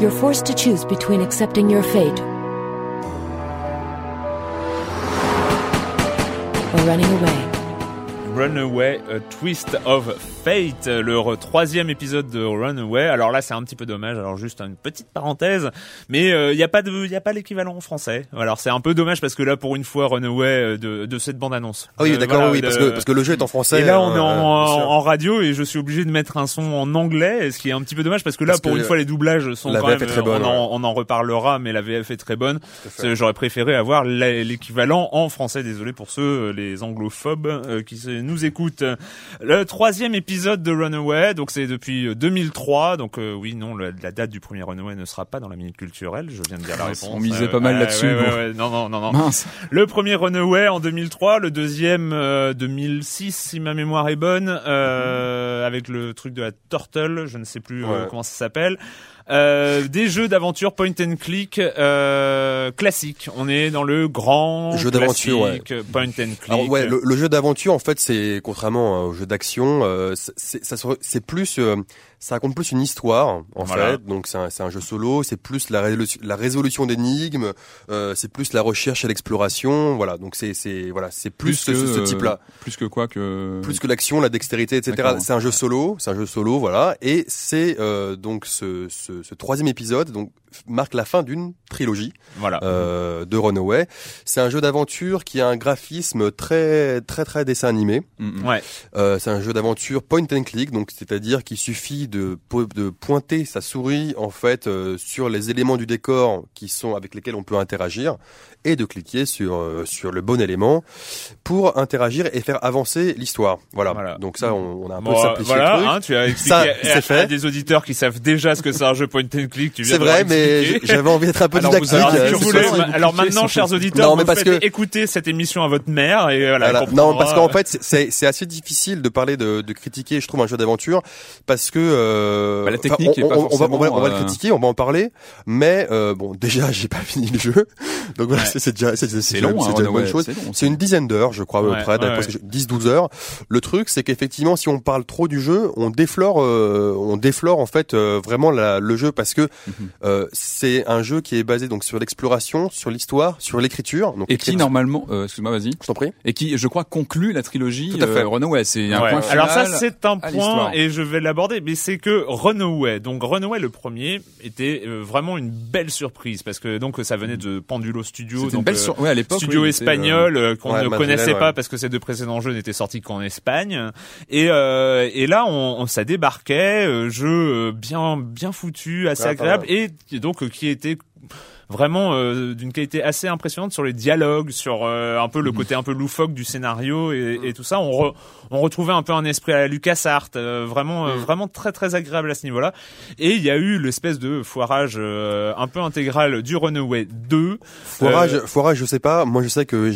You're forced to choose between accepting your fate or running away. Runaway, a Twist of Fate, le troisième épisode de Runaway. Alors là, c'est un petit peu dommage. Alors juste une petite parenthèse, mais il n'y a pas de, y a pas l'équivalent en français. Alors c'est un peu dommage parce que là, pour une fois, Runaway euh, de, de cette bande annonce. Ah oui, Euh, d'accord, voilà, oui, de- parce que parce que le jeu est en français. Et là, on est en, euh, sûr. en radio et je suis obligé de mettre un son en anglais, ce qui est un petit peu dommage parce que là, Parce pour que une fois, les doublages sont la quand VF même. est très bonne, on, en, on en reparlera, mais la VF est très bonne. J'aurais préféré avoir l'é- l'équivalent en français. Désolé pour ceux, euh, les anglophobes euh, qui nous écoutent. Le troisième épisode de Runaway, donc c'est depuis euh, 2003. Donc euh, oui, non, la, la date du premier Runaway ne sera pas dans la minute culturelle. Je viens de dire la réponse. on misait Euh, pas mal là-dessus, ouais, ouais, ouais. non, non, non, non. Mince. Le premier Runaway en 2003, le deuxième euh, 2006 si ma mémoire est bonne, euh, avec le truc de la Turtle, je ne sais plus euh, comment ça s'appelle. Euh, des jeux d'aventure point and click euh, classique. On est dans le grand Jeu d'aventure, classique, point and click. Alors ouais, le, le jeu d'aventure en fait, c'est contrairement euh, au jeu d'action, euh, c'est- plus euh, ça raconte plus une histoire en Voilà. fait. Donc c'est un, jeu solo, c'est plus la, résolu- la résolution d'énigmes, euh, c'est plus la recherche et l'exploration. Voilà, donc c'est c'est voilà, c'est plus, ce, ce euh, type-là. Plus que quoi que. Plus que l'action, la dextérité, etc. C'est un jeu solo, c'est un jeu solo, voilà. Et c'est euh, donc ce, ce, ce troisième épisode donc marque la fin d'une trilogie Voilà. euh, de Runaway. C'est un jeu d'aventure qui a un graphisme très très très dessin animé. Ouais. Euh, c'est un jeu d'aventure point and click, donc c'est-à-dire qu'il suffit de, de pointer sa souris en fait euh, sur les éléments du décor qui sont avec lesquels on peut interagir et de cliquer sur euh, sur le bon élément pour interagir et faire avancer l'histoire. Voilà. Voilà. Donc ça, on, on a un Bon, peu simplifié voilà, le truc. hein, tu as expliqué Ça, à- c'est à, fait. à des auditeurs qui savent déjà ce que c'est un jeu point and click. C'est vrai, mais j'avais envie d'être un peu Alors, didactique. avez- Alors, voulez, maintenant, chers auditeurs, Non, mais vous parce faites que- écouter cette émission à votre mère et voilà. Non, parce qu'en fait, c'est- assez difficile de parler de, de critiquer, je trouve, un jeu d'aventure, parce que euh, Bah, la technique on, est pas on- on va, on, va, on va le euh, critiquer, on va en parler, mais euh, bon, déjà, j'ai pas fini le jeu, donc voilà, Ouais. c'est déjà, c'est déjà- long, c'est hein, une bonne chose. c'est une dizaine d'heures, je crois, à peu près, d'après ouais, ce que je- 10-12 heures. Le truc, c'est qu'effectivement, si on parle trop du jeu, on déflore, euh, on déflore en fait euh, vraiment le jeu parce que Mhm. euh, c'est un jeu qui est basé donc sur l'exploration, sur l'histoire, sur l'écriture. Donc Et qui normalement, euh, excuse-moi, vas-y. je t'en prie. Et qui, je crois, conclut la trilogie Tout à fait. euh, Runaway. C'est un Ouais. point final. Alors ça c'est un point et je vais l'aborder, mais c'est que Runaway, donc Runaway le premier était euh, vraiment une belle surprise parce que donc ça venait de Pendulo Studio, C'était une donc belle euh, sur... ouais, à l'époque. studio oui, euh, espagnol euh, qu'on ouais, ne connaissait ouais. pas parce que ces deux précédents jeux n'étaient sortis qu'en Espagne et euh, et là on, on ça débarquait euh, jeu euh, bien bien foutu assez agréable et donc euh, qui était vraiment euh, d'une qualité assez impressionnante sur les dialogues, sur euh, un peu le Mhm. côté un peu loufoque du scénario et, et tout ça. On, re- on retrouvait un peu un esprit à la LucasArts, euh, vraiment, euh, vraiment très très agréable à ce niveau-là. Et il y a eu l'espèce de foirage un peu intégral du Runaway 2. Foirage, foirage, je sais pas. Moi, je sais que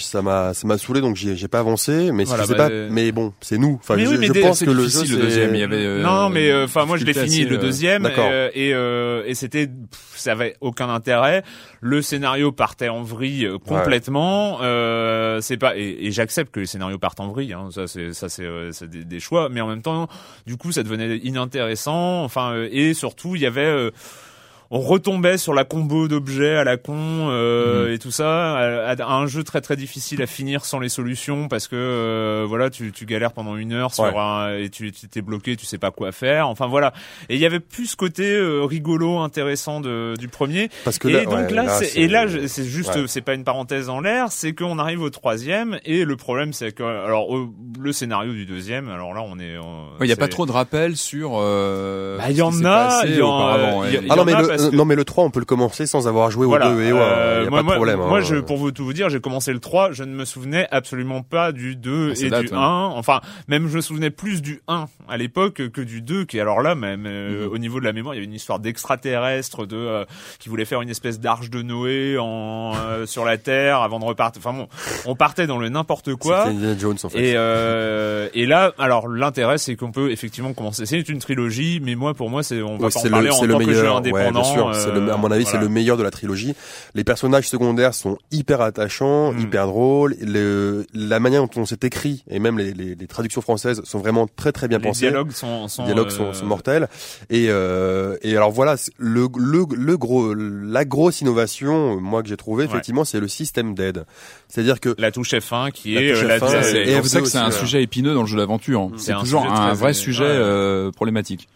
ça m'a, ça m'a saoulé, donc j'ai pas avancé. Mais Voilà, je sais bah, pas. Mais bon, c'est nous. Enfin, Mais je, oui, mais je des- pense que le jeu, deuxième. Il y avait. non, mais enfin moi je l'ai fini le deuxième et et c'était ça avait aucun intérêt. Le scénario partait en vrille euh, complètement. Euh, c'est pas et, et j'accepte que les scénarios partent en vrille. Hein, ça c'est ça c'est euh, c'est des, des choix, mais en même temps du coup ça devenait inintéressant. Enfin euh, et surtout il y avait euh, on retombait sur la combo d'objets à la con euh, Mhm. et tout ça, à, à un jeu très très difficile à finir sans les solutions parce que euh, voilà tu, tu galères pendant une heure sur Ouais. un et tu tu t'es bloqué, tu sais pas quoi faire. Enfin voilà. Et il y avait plus ce côté euh, rigolo, intéressant de, du premier. Parce que et là, donc ouais, là, c'est- et là c'est juste ouais. c'est pas une parenthèse en l'air, c'est qu'on arrive au troisième et le problème c'est que alors au- le scénario du deuxième, alors là on est euh, Il n'y a pas trop de rappels sur. euh, Bah, il y en a, il y en- il y a- il Ah non en mais a le, parce que- non mais le 3 on peut le commencer sans avoir joué Voilà, au 2 et ouais, euh, y a moi, pas de moi- problème. Moi, hein. je, pour vous tout vous dire, j'ai commencé le 3, je ne me souvenais absolument pas du 2 Ah, et date, du ouais. 1. Enfin, même je me souvenais plus du 1 à l'époque que du 2, qui alors là, même euh, Mhm. au niveau de la mémoire, il y avait une histoire d'extraterrestre, de euh, qui voulait faire une espèce d'arche de Noé en euh, sur la Terre avant de repartir. Enfin bon, on partait dans le n'importe quoi. Jones en fait. Et, euh, et là, alors l'intérêt, c'est qu'on peut effectivement commencer. C'est une trilogie, mais moi, pour moi, c'est on va Ouais, pas en parler le, en le tant que jeu indépendant. Bien sûr. C'est le, à mon avis, c'est voilà. le meilleur de la trilogie. Les personnages secondaires sont hyper attachants, Mm. hyper drôles. Le, la manière dont on s'est écrit et même les, les, les traductions françaises sont vraiment très très bien Les pensées. dialogues sont, sont, Les dialogues euh, sont, sont mortels. Et, euh, et alors voilà, le, le, le gros, la grosse innovation, euh, moi que j'ai trouvé, Ouais. effectivement, c'est le système d'aide. C'est-à-dire que la touche F1 qui La est touche euh, la, F1, Ça, la- c'est et pour ça F2 que c'est un sujet épineux dans le jeu d'aventure. C'est C'est un toujours un vrai sujet ouais. euh, problématique.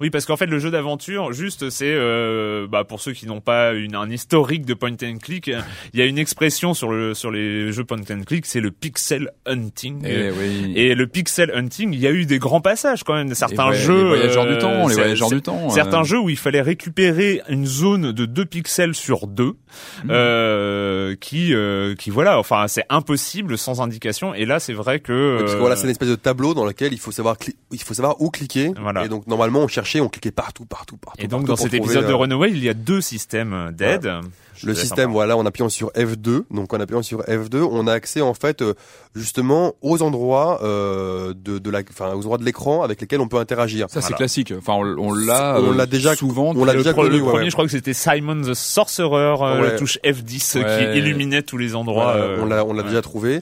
Oui, parce qu'en fait, le jeu d'aventure, juste, c'est, euh, bah, pour ceux qui n'ont pas une, un historique de point and click, euh, il y a une expression sur le sur les jeux point and click, c'est le pixel hunting. Et, oui. Et le pixel hunting, il y a eu des grands passages quand même. Certains ouais, jeux, les voyageurs euh, du temps, les voyageurs du temps. Certains euh, jeux où il fallait récupérer une zone de 2 pixels sur 2, Mhm. euh, qui, euh, qui voilà, enfin c'est impossible sans indication. Et là, c'est vrai que Parce que euh, voilà, c'est une espèce de tableau dans lequel il faut savoir, cli- il faut savoir où cliquer. Voilà. Et donc normalement, on cherchait, on cliquait partout, partout, partout. Et donc partout dans cet trouver, épisode de euh, Runaway, il y a deux systèmes d'aide. Le système, voilà, en appuyant sur F2, donc en appuyant sur F2, on a accès en fait euh, justement aux endroits euh, de, de la, enfin aux endroits de l'écran avec lesquels on peut interagir. Ça c'est classique. Enfin on, on l'a. On euh, l'a déjà- souvent. on l'a Le, déjà pro- le connu, premier, ouais. je crois que c'était Simon the Sorcerer, euh, Ouais. la touche F10 Ouais. qui illuminait tous les endroits. Euh, on l'a, on l'a ouais. déjà trouvé.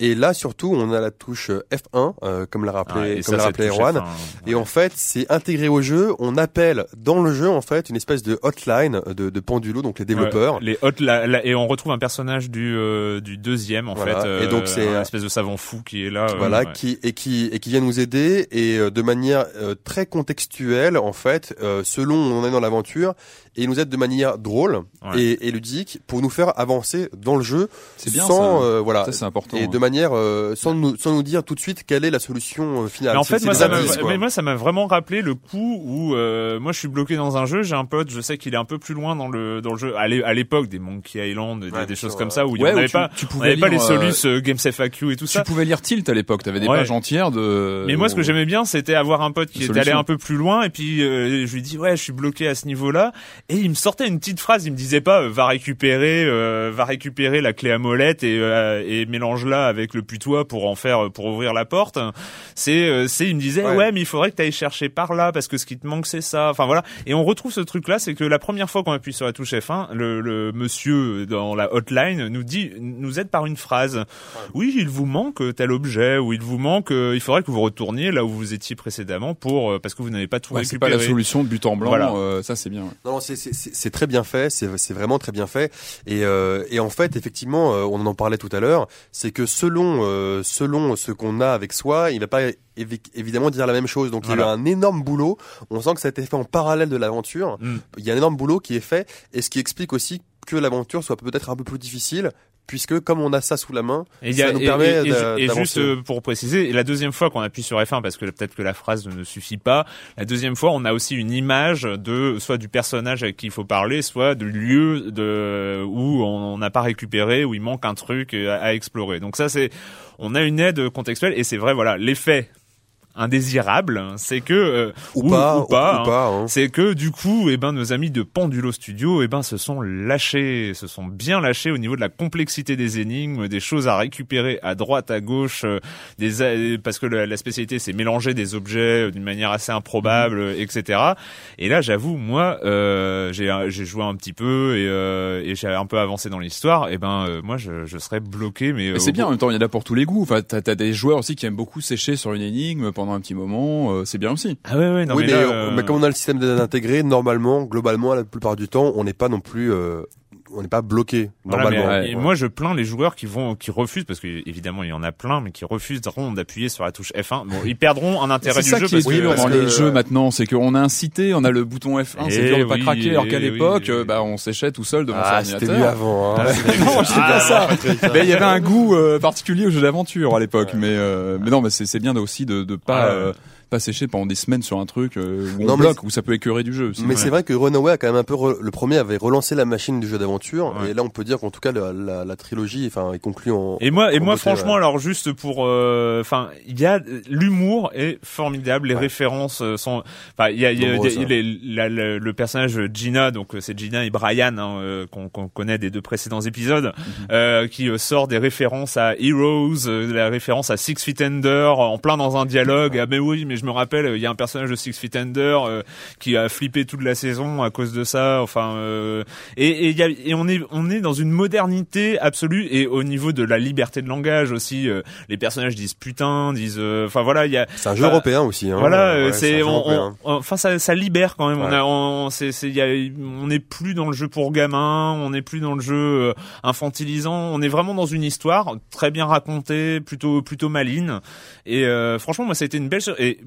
Et là surtout, on a la touche F1, euh, comme l'a rappelé, et comme l'a rappelé Erwan. F1, Et en fait, c'est intégré au jeu. On appelle dans le jeu en fait une espèce de hotline de, de Pendulo, donc les développeurs. Les hot, la- la- et on retrouve un personnage du euh, du deuxième en Voilà. fait. Et donc, c'est, un euh, espèce de savant fou qui est là. euh, voilà, ouais. qui et qui et qui vient nous aider et euh, de manière euh, très contextuelle en fait, euh, selon où on est dans l'aventure, et il nous aide de manière drôle Ouais. et, et ludique pour nous faire avancer dans le jeu C'est bien sans ça. euh, voilà Ça c'est important. et hein. de manière euh, sans nous sans nous dire tout de suite quelle est la solution euh, finale. Mais en C'est- fait, c'est moi, des ça quoi. mais moi, ça m'a vraiment rappelé le coup où euh, moi, je suis bloqué dans un jeu. J'ai un pote, je sais qu'il est un peu plus loin dans le dans le jeu. À l'é- à l'époque, des Monkey Island, des, Ouais, des choses sûr, comme ça où il Ouais, avait tu- pas. tu On pas les euh, solus euh, Games FAQ et tout Tu ça. pouvais lire Tilt à l'époque. T'avais des Ouais. pages entières de. Mais moi, ce que j'aimais bien, c'était avoir un pote qui était allé un peu plus loin, et puis euh, je lui dis ouais, je suis bloqué à ce niveau-là, et il me sortait une petite phrase. Il me disait pas euh, va récupérer, euh, va récupérer la clé à molette et, euh, et mélange-la avec le putois pour en faire pour ouvrir la porte. C'est, euh, c'est, il me disait ouais. Ouais. mais il faudrait que tu ailles chercher par là parce que ce qui te manque c'est ça. Enfin voilà. Et on retrouve ce truc-là, c'est que la première fois qu'on appuie sur la touche F1, le, le monsieur dans la hotline nous dit, nous aide par une phrase. Oui, il vous manque tel objet, ou il vous manque, euh, il faudrait que vous retourniez là où vous étiez précédemment pour euh, parce que vous n'avez pas tout Ouais, c'est pas la solution de but en blanc. Voilà. euh, ça c'est bien. ouais. Non, non, c'est très bien fait, c'est vraiment très bien fait. Et, euh, et en fait, effectivement, euh, on en parlait tout à l'heure, c'est que selon euh, selon ce qu'on a avec soi, il va pas évi- évidemment dire la même chose. Donc il y a eu un énorme boulot. On sent que ça a été fait en parallèle de l'aventure. Mm. Il y a un énorme boulot qui est fait, et ce qui explique aussi que l'aventure soit peut-être un peu plus difficile puisque comme on a ça sous la main, Et, a- ça nous et- permet et- et- juste euh, pour préciser, la deuxième fois qu'on appuie sur F1, parce que peut-être que la phrase ne suffit pas, la deuxième fois on a aussi une image de soit du personnage avec qui il faut parler, soit du lieu de où on n'a pas récupéré, où il manque un truc à, à explorer. Donc ça c'est, on a une aide contextuelle et c'est vrai, voilà, l'effet indésirable, c'est que euh, ou, pas, ou pas, ou hein, pas, hein. c'est que du coup, eh ben nos amis de Pendulo Studio, eh ben se sont lâchés, se sont bien lâchés au niveau de la complexité des énigmes, des choses à récupérer à droite, à gauche, euh, des a- parce que la, la spécialité c'est mélanger des objets euh, d'une manière assez improbable, euh, etc. Et là, j'avoue, moi, euh, j'ai j'ai joué un petit peu et, euh, et j'ai un peu avancé dans l'histoire. Et ben euh, moi, je, je serais bloqué, mais, Mais euh, c'est bien, en même temps, il y en a pour tous les goûts. Enfin, t'as, t'as des joueurs aussi qui aiment beaucoup sécher sur une énigme pendant un petit moment. euh, c'est bien aussi. Ah ouais, ouais, non oui, mais, mais, là, on- euh, mais comme on a le système d'aide intégré, normalement, globalement, la plupart du temps, on n'est pas non plus, euh, on n'est pas bloqué Voilà, normalement. mais, ouais, et Ouais. moi, je plains les joueurs qui vont, qui refusent, parce que évidemment il y en a plein, mais qui refuseront d'appuyer sur la touche F1. Bon, ils perdront un intérêt C'est du ça jeu qui est parce que dur parce dans que- les jeux maintenant, c'est qu'on a incité, on a le bouton F1, c'est Eh dur de pas oui, craquer, alors qu'à eh l'époque, oui. euh, bah, on séchait tout seul devant Ah, son c'était ordinateur. mieux avant. Hein. Non, je dis pas ça. Ah, Mais il y avait un goût euh, particulier au jeu d'aventure à l'époque, mais euh, mais non, mais c'est c'est bien aussi de de pas Ah, ouais. euh, pas sécher pendant des semaines sur un truc euh, où on Non, mais bloque, où ça peut écœurer du jeu. aussi. Mais c'est vrai que Runaway a quand même un peu re- le premier avait relancé la machine du jeu d'aventure Ouais. et là on peut dire qu'en tout cas la, la, la trilogie enfin est conclue en Et moi, et moi, beauté, franchement, ouais. alors juste pour, euh, enfin, il y a l'humour est formidable, les Ouais. références euh, sont, enfin, il y a, il y a- y a ça. les- la- le, le personnage Gina, donc euh, c'est Gina et Brian hein, qu'on qu'on connaît des deux précédents épisodes, euh, qui euh, sort des références à Heroes, la référence à Six Feet Under, en plein dans un dialogue. Ah mais oui, mais je me rappelle, il y a un personnage de Six Feet Under euh, qui a flippé toute la saison à cause de ça. Enfin, euh, et, et, y a- et on est on est dans une modernité absolue et au niveau de la liberté de langage aussi. euh, les personnages disent putain, disent, euh, enfin voilà, il y a c'est un jeu européen aussi hein. voilà, euh, Ouais, c'est on, enfin ça, ça libère quand même. On a, on, c'est, c'est, y a, on n'est plus dans le jeu pour gamins, on n'est plus dans le jeu euh, infantilisant. On est vraiment dans une histoire très bien racontée, plutôt plutôt maline. Et euh, franchement, moi, ça a été une belle. Et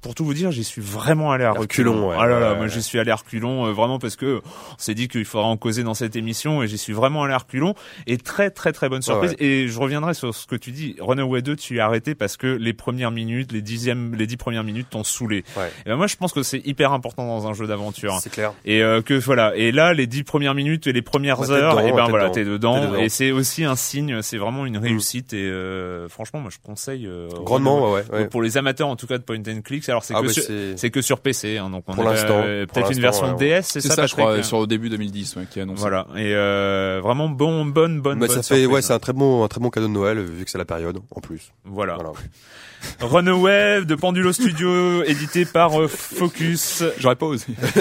pour tout vous dire, j'y suis vraiment allé à Reculons, ouais. ah là là, Ouais, moi ouais. j'y suis allé à reculons, euh, vraiment parce que on s'est dit qu'il faudra en causer dans cette émission, et j'y suis vraiment allé à reculons. Et très très très bonne surprise. Et je reviendrai sur ce que tu dis. Runaway 2, tu y as arrêté parce que les premières minutes, les dixièmes, les dix premières minutes t'ont saoulé. Ouais. Et ben moi, je pense que c'est hyper important dans un jeu d'aventure. c'est clair Et euh, que voilà. Et là, les dix premières minutes et les premières heures, dedans, et ben voilà, dedans. t'es dedans. Et c'est aussi un signe. C'est vraiment une réussite. Et euh, franchement, moi, je conseille euh, grandement pour les amateurs en tout cas de point and click. Alors c'est Ah, que bah, sur- c'est que sur PC. Hein, donc on Pour a, l'instant, euh, pour peut-être une version ouais. DS, c'est C'est ça, ça, je crois, sur au début 2010, ouais, qui est annoncé. Voilà. Et euh, vraiment bon, bonne, bonne, bonne ça fait surprise. ouais c'est un très bon un très bon cadeau de Noël vu que c'est la période en plus Voilà. voilà Runaway de Pendulo Studio, édité par euh, Focus. J'aurais pas osé.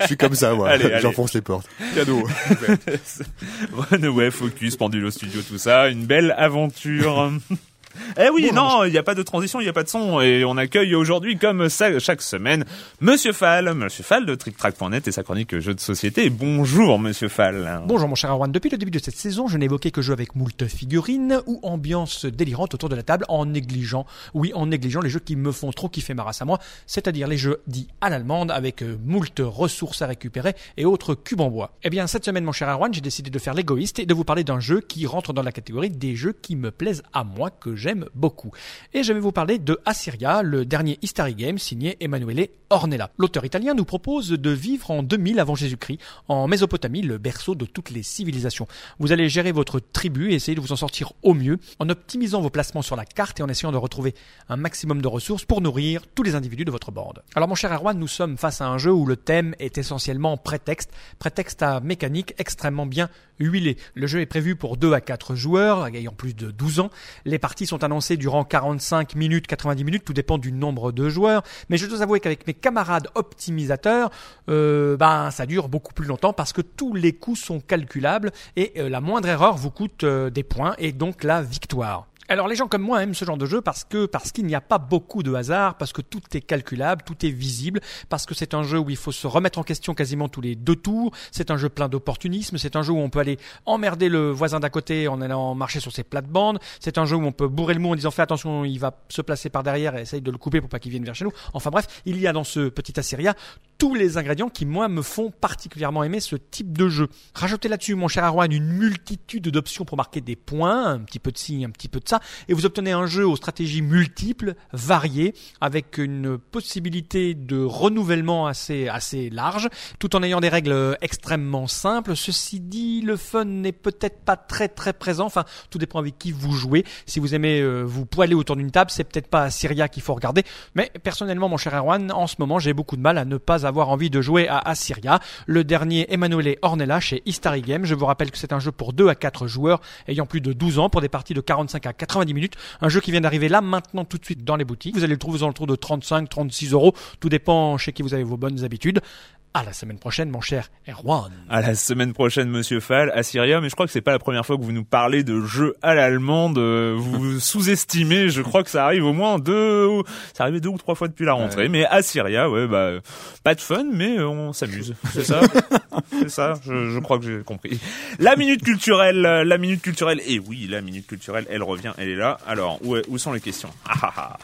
je suis comme ça moi Allez, allez. j'enfonce les portes Cadeau. Runaway, Focus, Pendulo Studio, tout ça, une belle aventure. Eh oui, non, il n'y a pas de transition, il n'y a pas de son, et on accueille aujourd'hui, comme ça, chaque semaine, Monsieur Fall, Monsieur Fall de TrickTrack.net et sa chronique jeux de société. Bonjour, Monsieur Fall. Bonjour mon cher Arwan, depuis le début de cette saison, je n'évoquais que jeux avec moult figurines ou ambiance délirante autour de la table en négligeant, oui en négligeant les jeux qui me font trop kiffer ma race à moi, c'est-à-dire les jeux dits à l'allemande avec euh, moult ressources à récupérer et autres cubes en bois. Eh bien cette semaine mon cher Arwan, j'ai décidé de faire l'égoïste et de vous parler d'un jeu qui rentre dans la catégorie des jeux qui me plaisent à moi, que j'aime beaucoup. Et je vais vous parler de Assyria, le dernier History Game signé Emanuele Ornella. L'auteur italien nous propose de vivre en 2000 avant Jésus-Christ, en Mésopotamie, le berceau de toutes les civilisations. Vous allez gérer votre tribu et essayer de vous en sortir au mieux en optimisant vos placements sur la carte et en essayant de retrouver un maximum de ressources pour nourrir tous les individus de votre bande. Alors mon cher Erwan, nous sommes face à un jeu où le thème est essentiellement prétexte, prétexte à mécanique extrêmement bien huilé. Le jeu est prévu pour 2 à 4 joueurs ayant plus de 12 ans. Les parties sont annoncées durant 45 minutes, 90 minutes, tout dépend du nombre de joueurs. Mais je dois avouer qu'avec mes camarades optimisateurs, euh, ben ça dure beaucoup plus longtemps parce que tous les coûts sont calculables et euh, la moindre erreur vous coûte euh, des points et donc la victoire. Alors les gens comme moi aiment ce genre de jeu parce que parce qu'il n'y a pas beaucoup de hasard, parce que tout est calculable, tout est visible, parce que c'est un jeu où il faut se remettre en question quasiment tous les deux tours. C'est un jeu plein d'opportunisme. C'est un jeu où on peut aller emmerder le voisin d'à côté en allant marcher sur ses plates-bandes. C'est un jeu où on peut bourrer le mot en disant fais attention, il va se placer par derrière et essaye de le couper pour pas qu'il vienne vers chez nous. Enfin bref, il y a dans ce petit Assyria tous les ingrédients qui moi me font particulièrement aimer ce type de jeu. Rajoutez là-dessus, mon cher Arwan, une multitude d'options pour marquer des points, un petit peu de ci, un petit peu de ça, et vous obtenez un jeu aux stratégies multiples, variées, avec une possibilité de renouvellement assez assez large, tout en ayant des règles extrêmement simples. Ceci dit, le fun n'est peut-être pas très très présent. Enfin, tout dépend avec qui vous jouez. Si vous aimez euh, vous poiler autour d'une table, c'est peut-être pas Syria qu'il faut regarder. Mais personnellement, mon cher Erwan, en ce moment, j'ai beaucoup de mal à ne pas avoir envie de jouer à Assyria. Le dernier Emanuele Ornella chez Istari Games. Je vous rappelle que c'est un jeu pour 2 à 4 joueurs ayant plus de 12 ans pour des parties de 45 à 90 minutes. Un jeu qui vient d'arriver là maintenant tout de suite dans les boutiques. Vous allez le trouver aux alentours de 35, 36 euros. Tout dépend chez qui vous avez vos bonnes habitudes. À la semaine prochaine, mon cher Erwan. À la semaine prochaine, Monsieur Fall, Assyria. Mais je crois que c'est pas la première fois que vous nous parlez de jeux à l'allemande. Euh, Vous sous-estimez. Je crois que ça arrive au moins deux, ou- ça arrive deux ou trois fois depuis la rentrée. Mais Assyria, ouais, bah, pas de fun, mais euh, on s'amuse. C'est ça? c'est ça? Je, je crois que j'ai compris. La minute culturelle, la minute culturelle. Et oui, la minute culturelle, elle revient, elle est là. Alors, où, est- où sont les questions? Ah, ah, ah.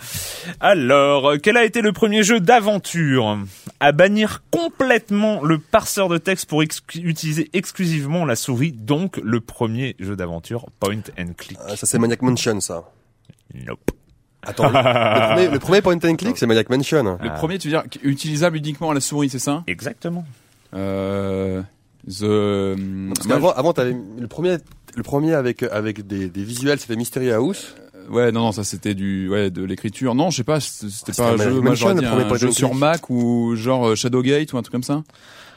Alors, quel a été le premier jeu d'aventure? À bannir complètement le parseur de texte pour ex- utiliser exclusivement la souris, donc le premier jeu d'aventure point and click. Ah, ça c'est Maniac Mansion, ça. Nope. Attends, le, le premier, le premier point and click, c'est Maniac Mansion. Le Ah. premier, tu veux dire, utilisable uniquement à la souris, c'est ça? Exactement. euh, The... Parce qu'avant, avant, t'avais le premier, le premier avec avec des, des visuels, c'était Mystery House. Ouais, non, non, ça c'était du, ouais, de l'écriture. Non, je sais pas, c'était Ah, pas un jeu, moi un jeu sur. Mac ou genre euh, Shadowgate ou un truc comme ça.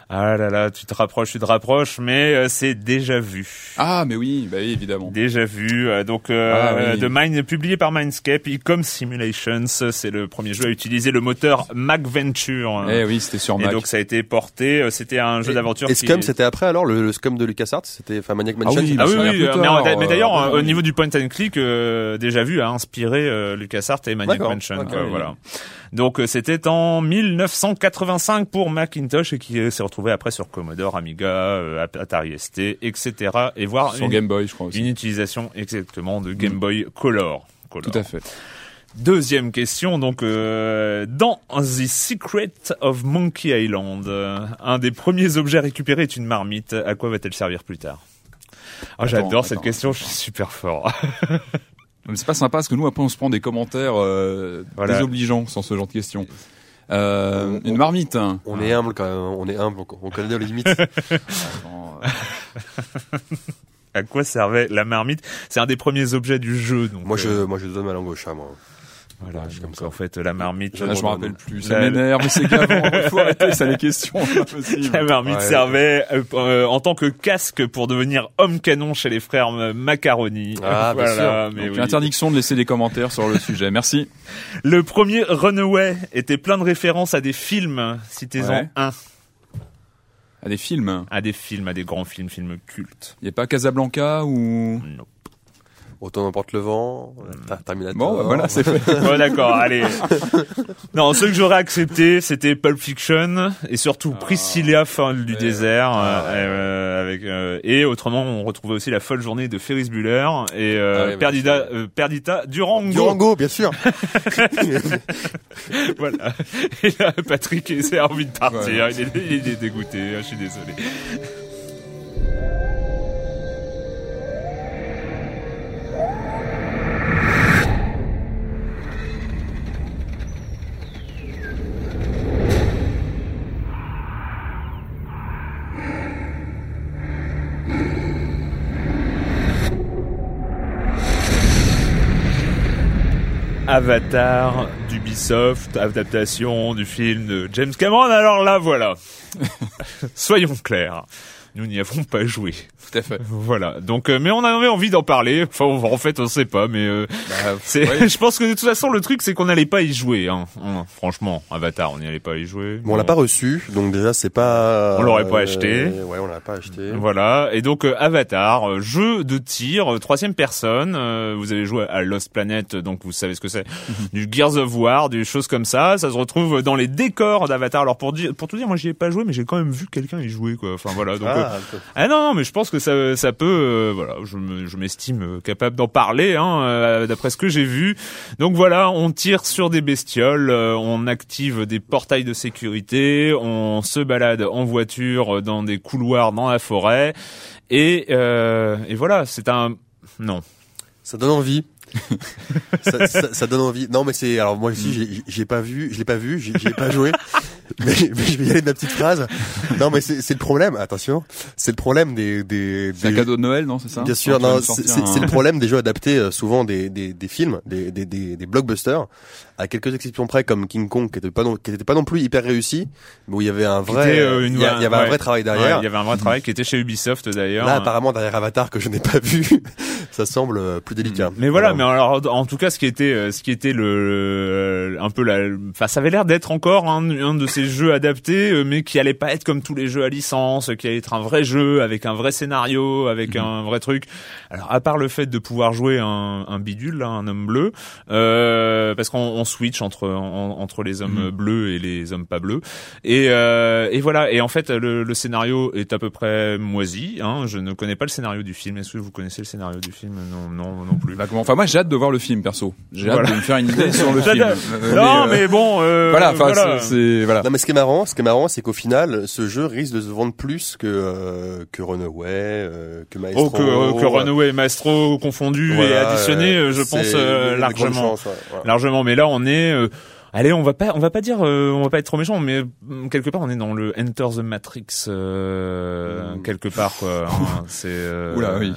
Ah là là, tu te rapproches, tu te rapproches, mais euh, c'est déjà vu. Ah, mais oui, bah oui, évidemment. Déjà vu, euh, donc euh, Ah oui. de Mind, publié par Mindscape, Ecom Simulations, c'est le premier jeu à utiliser le moteur Mac Venture. Eh oui, c'était sur Et Mac. donc ça a été porté, euh, c'était un jeu d'aventure Et qui... Scum, c'était après alors le, le Scum de LucasArts, c'était enfin Maniac Mansion. oui, c'était- Ah oui, vient oui, euh, mais, tard, en- mais d'ailleurs, euh, euh, au oui. niveau du point and click, euh, déjà vu, a inspiré euh, LucasArts et Maniac Mansion. oui. voilà. Donc euh, c'était en 1985 pour Macintosh et qui euh, s'est retrouvé après sur Commodore, Amiga, euh, Atari ST, etc. Et voir Sur une, Game Boy, je crois aussi. une utilisation exactement de Game Boy Color. Color. Tout à fait. Deuxième question, donc euh, dans The Secret of Monkey Island, euh, un des premiers objets récupérés est une marmite. À quoi va-t-elle servir plus tard? Ah, J'adore cette attends, question, je suis super fort. Mais c'est pas sympa parce que nous après on se prend des commentaires euh, Voilà. désobligeants sans ce genre de questions. Euh, On- une marmite. hein. On est humble quand même, on est humble, on, on connaît nos limites. Attends, euh, à quoi servait la marmite? C'est un des premiers objets du jeu. Donc, moi, euh, je, moi, je donne ma langue au chat, moi. Voilà, je suis donc, comme ça. en fait, la marmite, là, je me rappelle plus. Ça m'énerve, mais c'est gavant. Il faut arrêter, ça les questions. La marmite servait euh, en tant que casque pour devenir homme canon chez les frères Macaroni. Ah, bien mais oui. interdiction de laisser des commentaires sur le sujet. Merci. Le premier Runaway était plein de références à des films. Citez-en un. À des films. À des films, à des grands films, films cultes. Il y a pas Casablanca ou Non. Autant n'emporte le vent, Ter- Terminator. bon, bah, voilà, c'est fait. Bon, d'accord, allez. Non, ceux que j'aurais accepté, c'était Pulp Fiction et surtout Priscilla, fin du Ouais. désert, Ah, euh, euh, avec euh, et autrement, on retrouvait aussi la folle journée de Ferris Bueller et euh, Ah ouais, bah, Perdita, euh, Durango. Durango, bien sûr. voilà. Et là, Patrick a envie de partir. Ouais. Il, est, il est dégoûté. Je suis désolé. Avatar d'Ubisoft, adaptation du film de James Cameron. Alors là, voilà. Soyons clairs. Nous n'y avons pas joué. Tout à fait. Voilà. Donc, euh, mais on avait envie d'en parler. Enfin, on- en fait, on sait pas, mais euh, Bah, c'est. ouais. je pense que de toute façon, le truc, c'est qu'on n'allait pas y jouer. Hein. On- franchement, Avatar, on n'y allait pas y jouer. Bon, on l'a pas reçu, donc déjà c'est pas. On l'aurait pas acheté. Ouais, on l'a pas acheté. Voilà, et donc euh, Avatar, euh, jeu de tir, euh, troisième personne, euh, vous avez joué à Lost Planet, donc vous savez ce que c'est, du Gears of War, des choses comme ça, ça se retrouve dans les décors d'Avatar. Alors pour dire, pour tout dire, moi j'y ai pas joué, mais j'ai quand même vu quelqu'un y jouer, quoi. Enfin voilà, donc... euh, Ah, ah non, non, mais je pense que ça, ça peut, euh, voilà, je me- je m'estime euh, capable d'en parler, hein, euh, d'après ce que j'ai vu. Donc voilà, on tire sur des bestioles, euh, on active des portails de sécurité, on se balade en voiture dans des couloirs dans la forêt, et, et voilà, c'est un, non. Ça donne envie. ça, ça, ça donne envie. Non, mais c'est alors moi aussi j'ai j'ai pas vu, je l'ai pas vu, j'ai pas joué. mais, mais je vais y aller de ma petite phrase. Non, mais c'est c'est le problème. Attention, c'est le problème des des. C'est un des- cadeau de Noël, non C'est ça Bien sûr, non, c'est un- le problème des jeux adaptés, euh, souvent des, des, des films, des, des, des, des blockbusters, à quelques exceptions près comme King Kong, qui était pas non, qui était pas non plus hyper réussi, mais où il y avait un vrai, euh, une- il y, a- il y avait un vrai travail Ouais, derrière. il y avait un vrai travail qui était chez Ubisoft d'ailleurs. Là, apparemment, derrière Avatar que je n'ai pas vu, ça semble euh, plus délicat. Mais voilà, mais alors en tout cas, ce qui était, ce qui était le, un peu la, enfin, ça avait l'air d'être encore un, un de ces jeux adaptés, euh, mais qui allait pas être comme tous les jeux à licence, qui allait être un vrai jeu avec un vrai scénario, avec un vrai truc. Alors à part le fait de pouvoir jouer un, un bidule, là, un homme bleu, euh, parce qu'on on switch entre en- entre les hommes bleus et les hommes pas bleus, et euh, et voilà. Et en fait, le, le scénario est à peu près moisi. Hein. Je ne connais pas le scénario du film. Est-ce que vous connaissez le scénario du film? Non, non, non plus. Vaguement. Enfin, moi, j'ai hâte de voir le film, perso. J'ai hâte Voilà. de me faire une idée sur le film. Euh, non, euh, mais bon, euh, voilà. Enfin, voilà. c'est voilà. Non mais ce qui est marrant, ce qui est marrant, c'est qu'au final, ce jeu risque de se vendre plus que euh, que Runaway, euh, que Maestro. Oh, que, euh, que Runaway et Maestro confondus et additionnés, euh, je pense euh, largement, chances, ouais, voilà. largement. Mais là, on est, euh, allez, on va pas, on va pas dire, euh, on va pas être trop méchant, mais mm, quelque part, on est dans le Enter the Matrix euh, Mm. quelque part, quoi. hein. c'est. Euh, Oula, oui.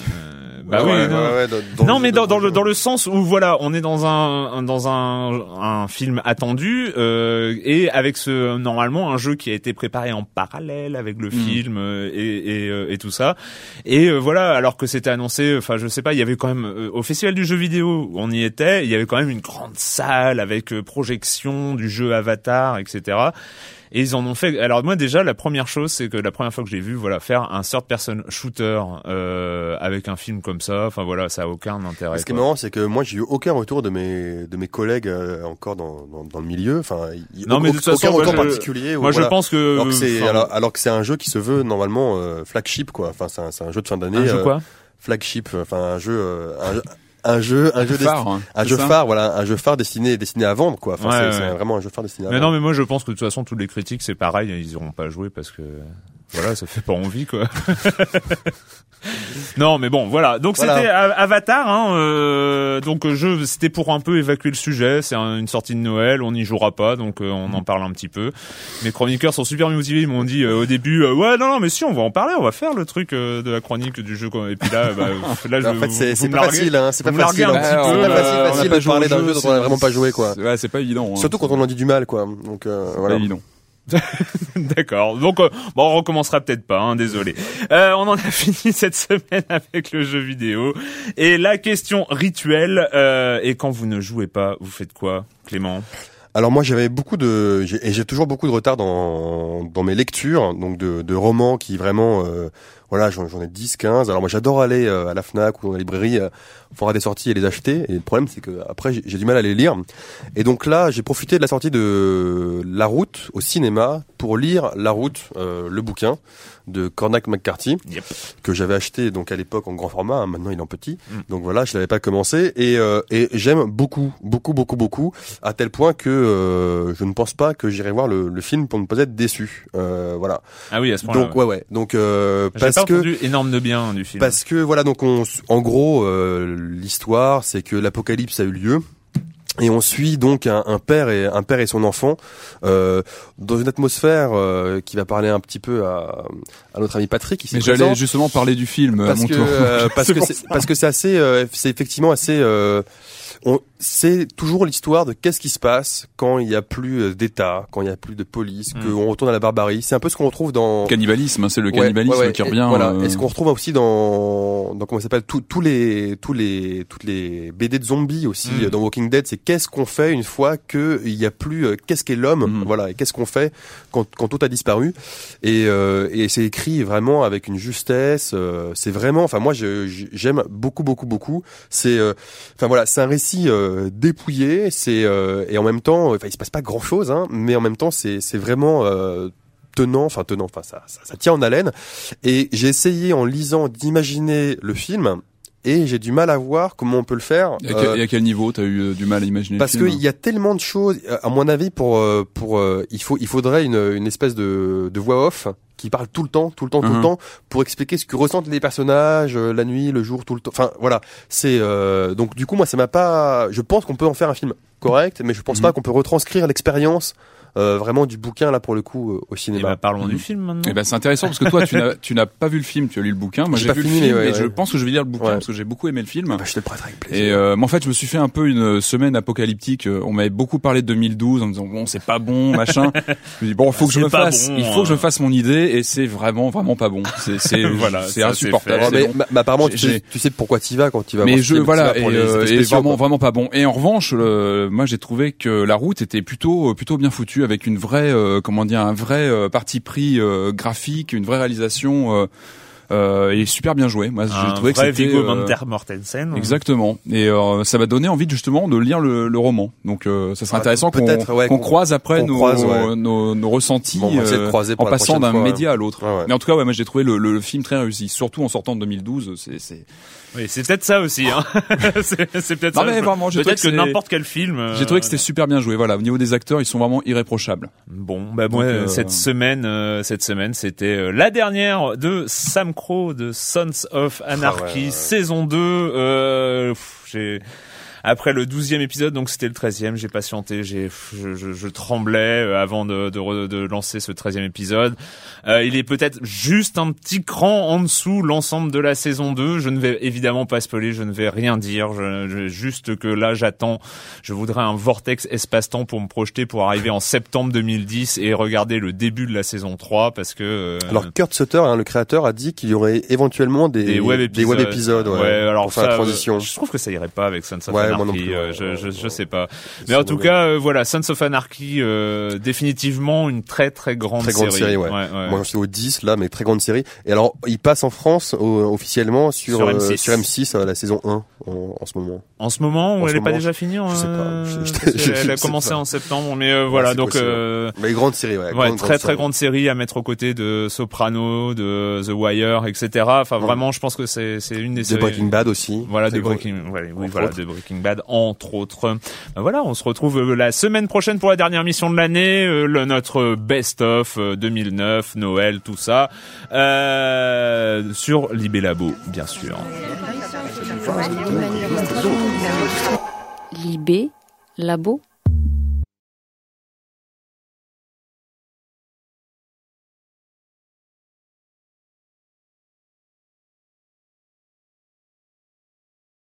Bah oui. non. mais dans, dans le dans le sens où voilà, on est dans un dans un un film attendu euh, et avec ce normalement un jeu qui a été préparé en parallèle avec le film euh, et et, euh, et tout ça et euh, voilà alors que c'était annoncé enfin je sais pas il y avait quand même euh, au festival du jeu vidéo où on y était il y avait quand même une grande salle avec euh, projection du jeu Avatar etc et ils en ont fait. Alors moi déjà la première chose c'est que la première fois que j'ai vu voilà faire un third person shooter euh, avec un film comme ça. Enfin voilà ça a aucun intérêt. Ce qui est marrant, c'est que moi, j'ai eu aucun retour de mes de mes collègues euh, encore dans, dans dans le milieu. Enfin, Non, mais de aucun- toute façon, aucun moi, retour je- particulier. ou Moi voilà. je pense que Alors que c'est alors, alors que c'est un jeu qui se veut normalement euh, flagship quoi. Enfin, c'est un, c'est un jeu de fin d'année. un jeu euh, quoi? flagship. Enfin, un jeu, euh, un, jeu- un jeu, un jeu, desti- phare. hein, un jeu phare. Voilà, un jeu phare destiné destiné à vendre quoi. Enfin, Ouais, c'est ouais. vraiment un jeu phare destiné à Mais vendre. non mais moi je pense que de toute façon tous les critiques c'est pareil ils iront pas jouer parce que voilà ça fait pas envie quoi. non mais bon voilà donc Voilà. c'était Avatar hein, euh, donc euh, je c'était pour un peu évacuer le sujet c'est un- une sortie de Noël on n'y jouera pas donc euh, on en parle un petit peu mes chroniqueurs sont super motivés ils m'ont dit euh, au début euh, ouais non non mais si on va en parler on va faire le truc euh, de la chronique du jeu quoi. et puis là bah, là je, en fait, c'est c'est pas facile. Hein, c'est pas facile. un hein. petit C'est peu, pas facile, facile de parler d'un jeu, dont on a c'est- vraiment pas joué quoi. Ouais, c'est pas évident. hein. Surtout quand on en dit du mal quoi. Donc euh, C'est voilà. pas évident. D'accord. Donc, euh, bon, on recommencera peut-être pas, hein, désolé. Euh, on en a fini cette semaine avec le jeu vidéo. Et la question rituelle, euh, et quand vous ne jouez pas, vous faites quoi, Clément? Alors moi j'avais beaucoup de et j'ai toujours beaucoup de retard dans dans mes lectures donc de, de romans qui vraiment euh, voilà j'en ai 10 15 alors moi j'adore aller euh, à la Fnac ou dans la librairie euh, voir des sorties et les acheter et le problème c'est que après j'ai du mal à les lire et donc là j'ai profité de la sortie de La Route au cinéma pour lire La Route euh, le bouquin de Cormac McCarthy Yep. que j'avais acheté donc à l'époque en grand format hein, maintenant il est en petit Mm. donc voilà je l'avais pas commencé et euh, et j'aime beaucoup beaucoup beaucoup beaucoup à tel point que euh, je ne pense pas que j'irai voir le, le film pour ne pas être déçu. Euh, voilà. Ah oui, à ce point-là. Donc ouais ouais. Donc euh, parce que énorme de bien du film. parce que voilà donc on en gros euh, l'histoire c'est que l'apocalypse a eu lieu Et on suit donc un, un père et un père et son enfant euh, dans une atmosphère euh, qui va parler un petit peu à, à notre ami Patrick. Qui Mais j'allais justement parler du film à parce mon que tour. euh, parce que parce que c'est assez euh, c'est effectivement assez euh, on c'est toujours l'histoire de qu'est-ce qui se passe quand il y a plus euh, d'État, quand il y a plus de police, Mm. qu'on retourne à la barbarie. C'est un peu ce qu'on retrouve dans Cannibalisme, hein, c'est le Ouais, cannibalisme ouais, ouais. qui Et revient. Voilà. euh, Et ce qu'on retrouve aussi dans, dans comment ça s'appelle, tous tous les, tous les, toutes les BD de zombies aussi Mm. euh, dans Walking Dead, c'est qu'est-ce qu'on fait une fois que il y a plus, euh, qu'est-ce qu'est l'homme, Mm. voilà, et qu'est-ce qu'on fait quand, quand tout a disparu. Et, euh, et c'est écrit vraiment avec une justesse. euh, c'est vraiment, enfin moi j'aime beaucoup, beaucoup, beaucoup. C'est, euh, enfin voilà, c'est un récit euh, dépouillé. C'est euh, et en même temps, enfin il se passe pas grand chose, hein, mais en même temps c'est c'est vraiment euh, tenant, enfin tenant, enfin ça, ça, ça tient en haleine. Et j'ai essayé en lisant d'imaginer le film et j'ai du mal à voir comment on peut le faire. Et à, Euh, quel, et à quel niveau t'as eu euh, du mal à imaginer parce qu'il y a tellement de choses. euh, À mon avis, pour euh, pour il faut il faudrait une une espèce de de voix off qui parle tout le temps, tout le temps, tout le temps pour expliquer ce que ressentent les personnages euh, la nuit, le jour, tout le temps. Enfin voilà, c'est euh, donc du coup moi ça m'a pas. Je pense qu'on peut en faire un film correct, mais je pense Mhm. pas qu'on peut retranscrire l'expérience euh, vraiment du bouquin là pour le coup euh, au Et cinéma. bah, parlons du film maintenant. Eh ben c'est intéressant parce que toi tu n'as tu n'as pas vu le film, tu as lu le bouquin. Moi J'ai vu fini, le film ouais, et je pense que je vais lire le bouquin Ouais. parce que j'ai beaucoup aimé le film. Bah, je te le prêterai avec plaisir. Et euh, mais en fait, je me suis fait un peu une semaine apocalyptique. Euh, On m'avait beaucoup parlé de 2012 en me disant bon, c'est pas bon, machin. je me dis bon, faut que je C'est me pas fasse, bon, il faut que je hein. me fasse mon idée et c'est vraiment vraiment pas bon. C'est c'est Voilà, c'est insupportable. mais, apparemment, tu sais, tu sais pourquoi tu vas quand tu vas mais je voilà et, euh, et vraiment vraiment pas bon. Et en revanche, moi j'ai trouvé que la route était plutôt plutôt bien foutue avec une vraie euh, comment dire un vrai euh, parti pris euh, graphique, une vraie réalisation euh, euh, et super bien joué. Moi j'ai trouvé que c'était Viggo euh, Mortensen. Exactement. Et euh, ça m'a donné envie justement de lire le, le roman. Donc euh, ça serait Ah, intéressant qu'on ouais, croise après nos, croise, ouais. nos, nos ressentis Bon, va en passant d'un média à l'autre. Ouais. Mais en tout cas, ouais, moi j'ai trouvé le, le film très réussi, surtout en sortant de 2012. C'est c'est. Oui, c'est peut-être ça aussi. Hein. c'est c'est peut-être Non ça. mais vraiment, j'ai trouvé Peut-être que, que c'est- n'importe quel film. euh, j'ai trouvé que c'était super bien joué. Voilà, au niveau des acteurs, ils sont vraiment irréprochables. Bon, bah moi Donc, euh, cette semaine, euh, cette semaine, c'était euh, la dernière de Sam Crow de Sons of Anarchy, Ah ouais, ouais, ouais. saison 2. Euh, pff, j'ai après le douzième épisode, donc c'était le treizième, j'ai patienté, j'ai, je, je, je tremblais euh, avant de, de, de lancer ce treizième épisode. Euh, il est peut-être juste un petit cran en dessous l'ensemble de la saison 2. Je ne vais évidemment pas spoiler, je ne vais rien dire. Je, je- juste que là, j'attends. Je voudrais un vortex espace-temps pour me projeter pour arriver en septembre 2010 et regarder le début de la saison 3 parce que euh, Alors Kurt Sutter, hein, le créateur, a dit qu'il y aurait éventuellement des, des web épisodes. épisodes, ouais, alors pour faire la ça, transition. euh, Je trouve que ça irait pas avec Sons of Ouais, moi Anarchy. non plus, euh, ouais, je, je, je sais pas. Mais en tout cas, euh, voilà, Sons of Anarchy, euh, définitivement une très très grande Très grande série, ouais. Moi, je suis au 10 là, mais très grande série. Et alors, il passe en France au- officiellement sur Sur euh, M6. sur M6 euh, la saison 1 en, en ce moment. En ce moment, En elle ce est pas déjà finie je sais pas. Je- Elle a commencé en septembre, mais voilà, donc Mais grande série, ouais. Grande, très très grande série à mettre aux côtés de Soprano, de The Wire, etc. Enfin, Ouais. vraiment, je pense que c'est c'est une des De séries. Breaking Bad aussi. Voilà, de. Breaking, ouais, oui, voilà, de Bad, entre autres. Ben voilà, on se retrouve euh, la semaine prochaine pour la dernière mission de l'année, euh, le notre best of euh, 2009, Noël, tout ça, euh, sur Libé Labo, bien sûr. Libé, labo,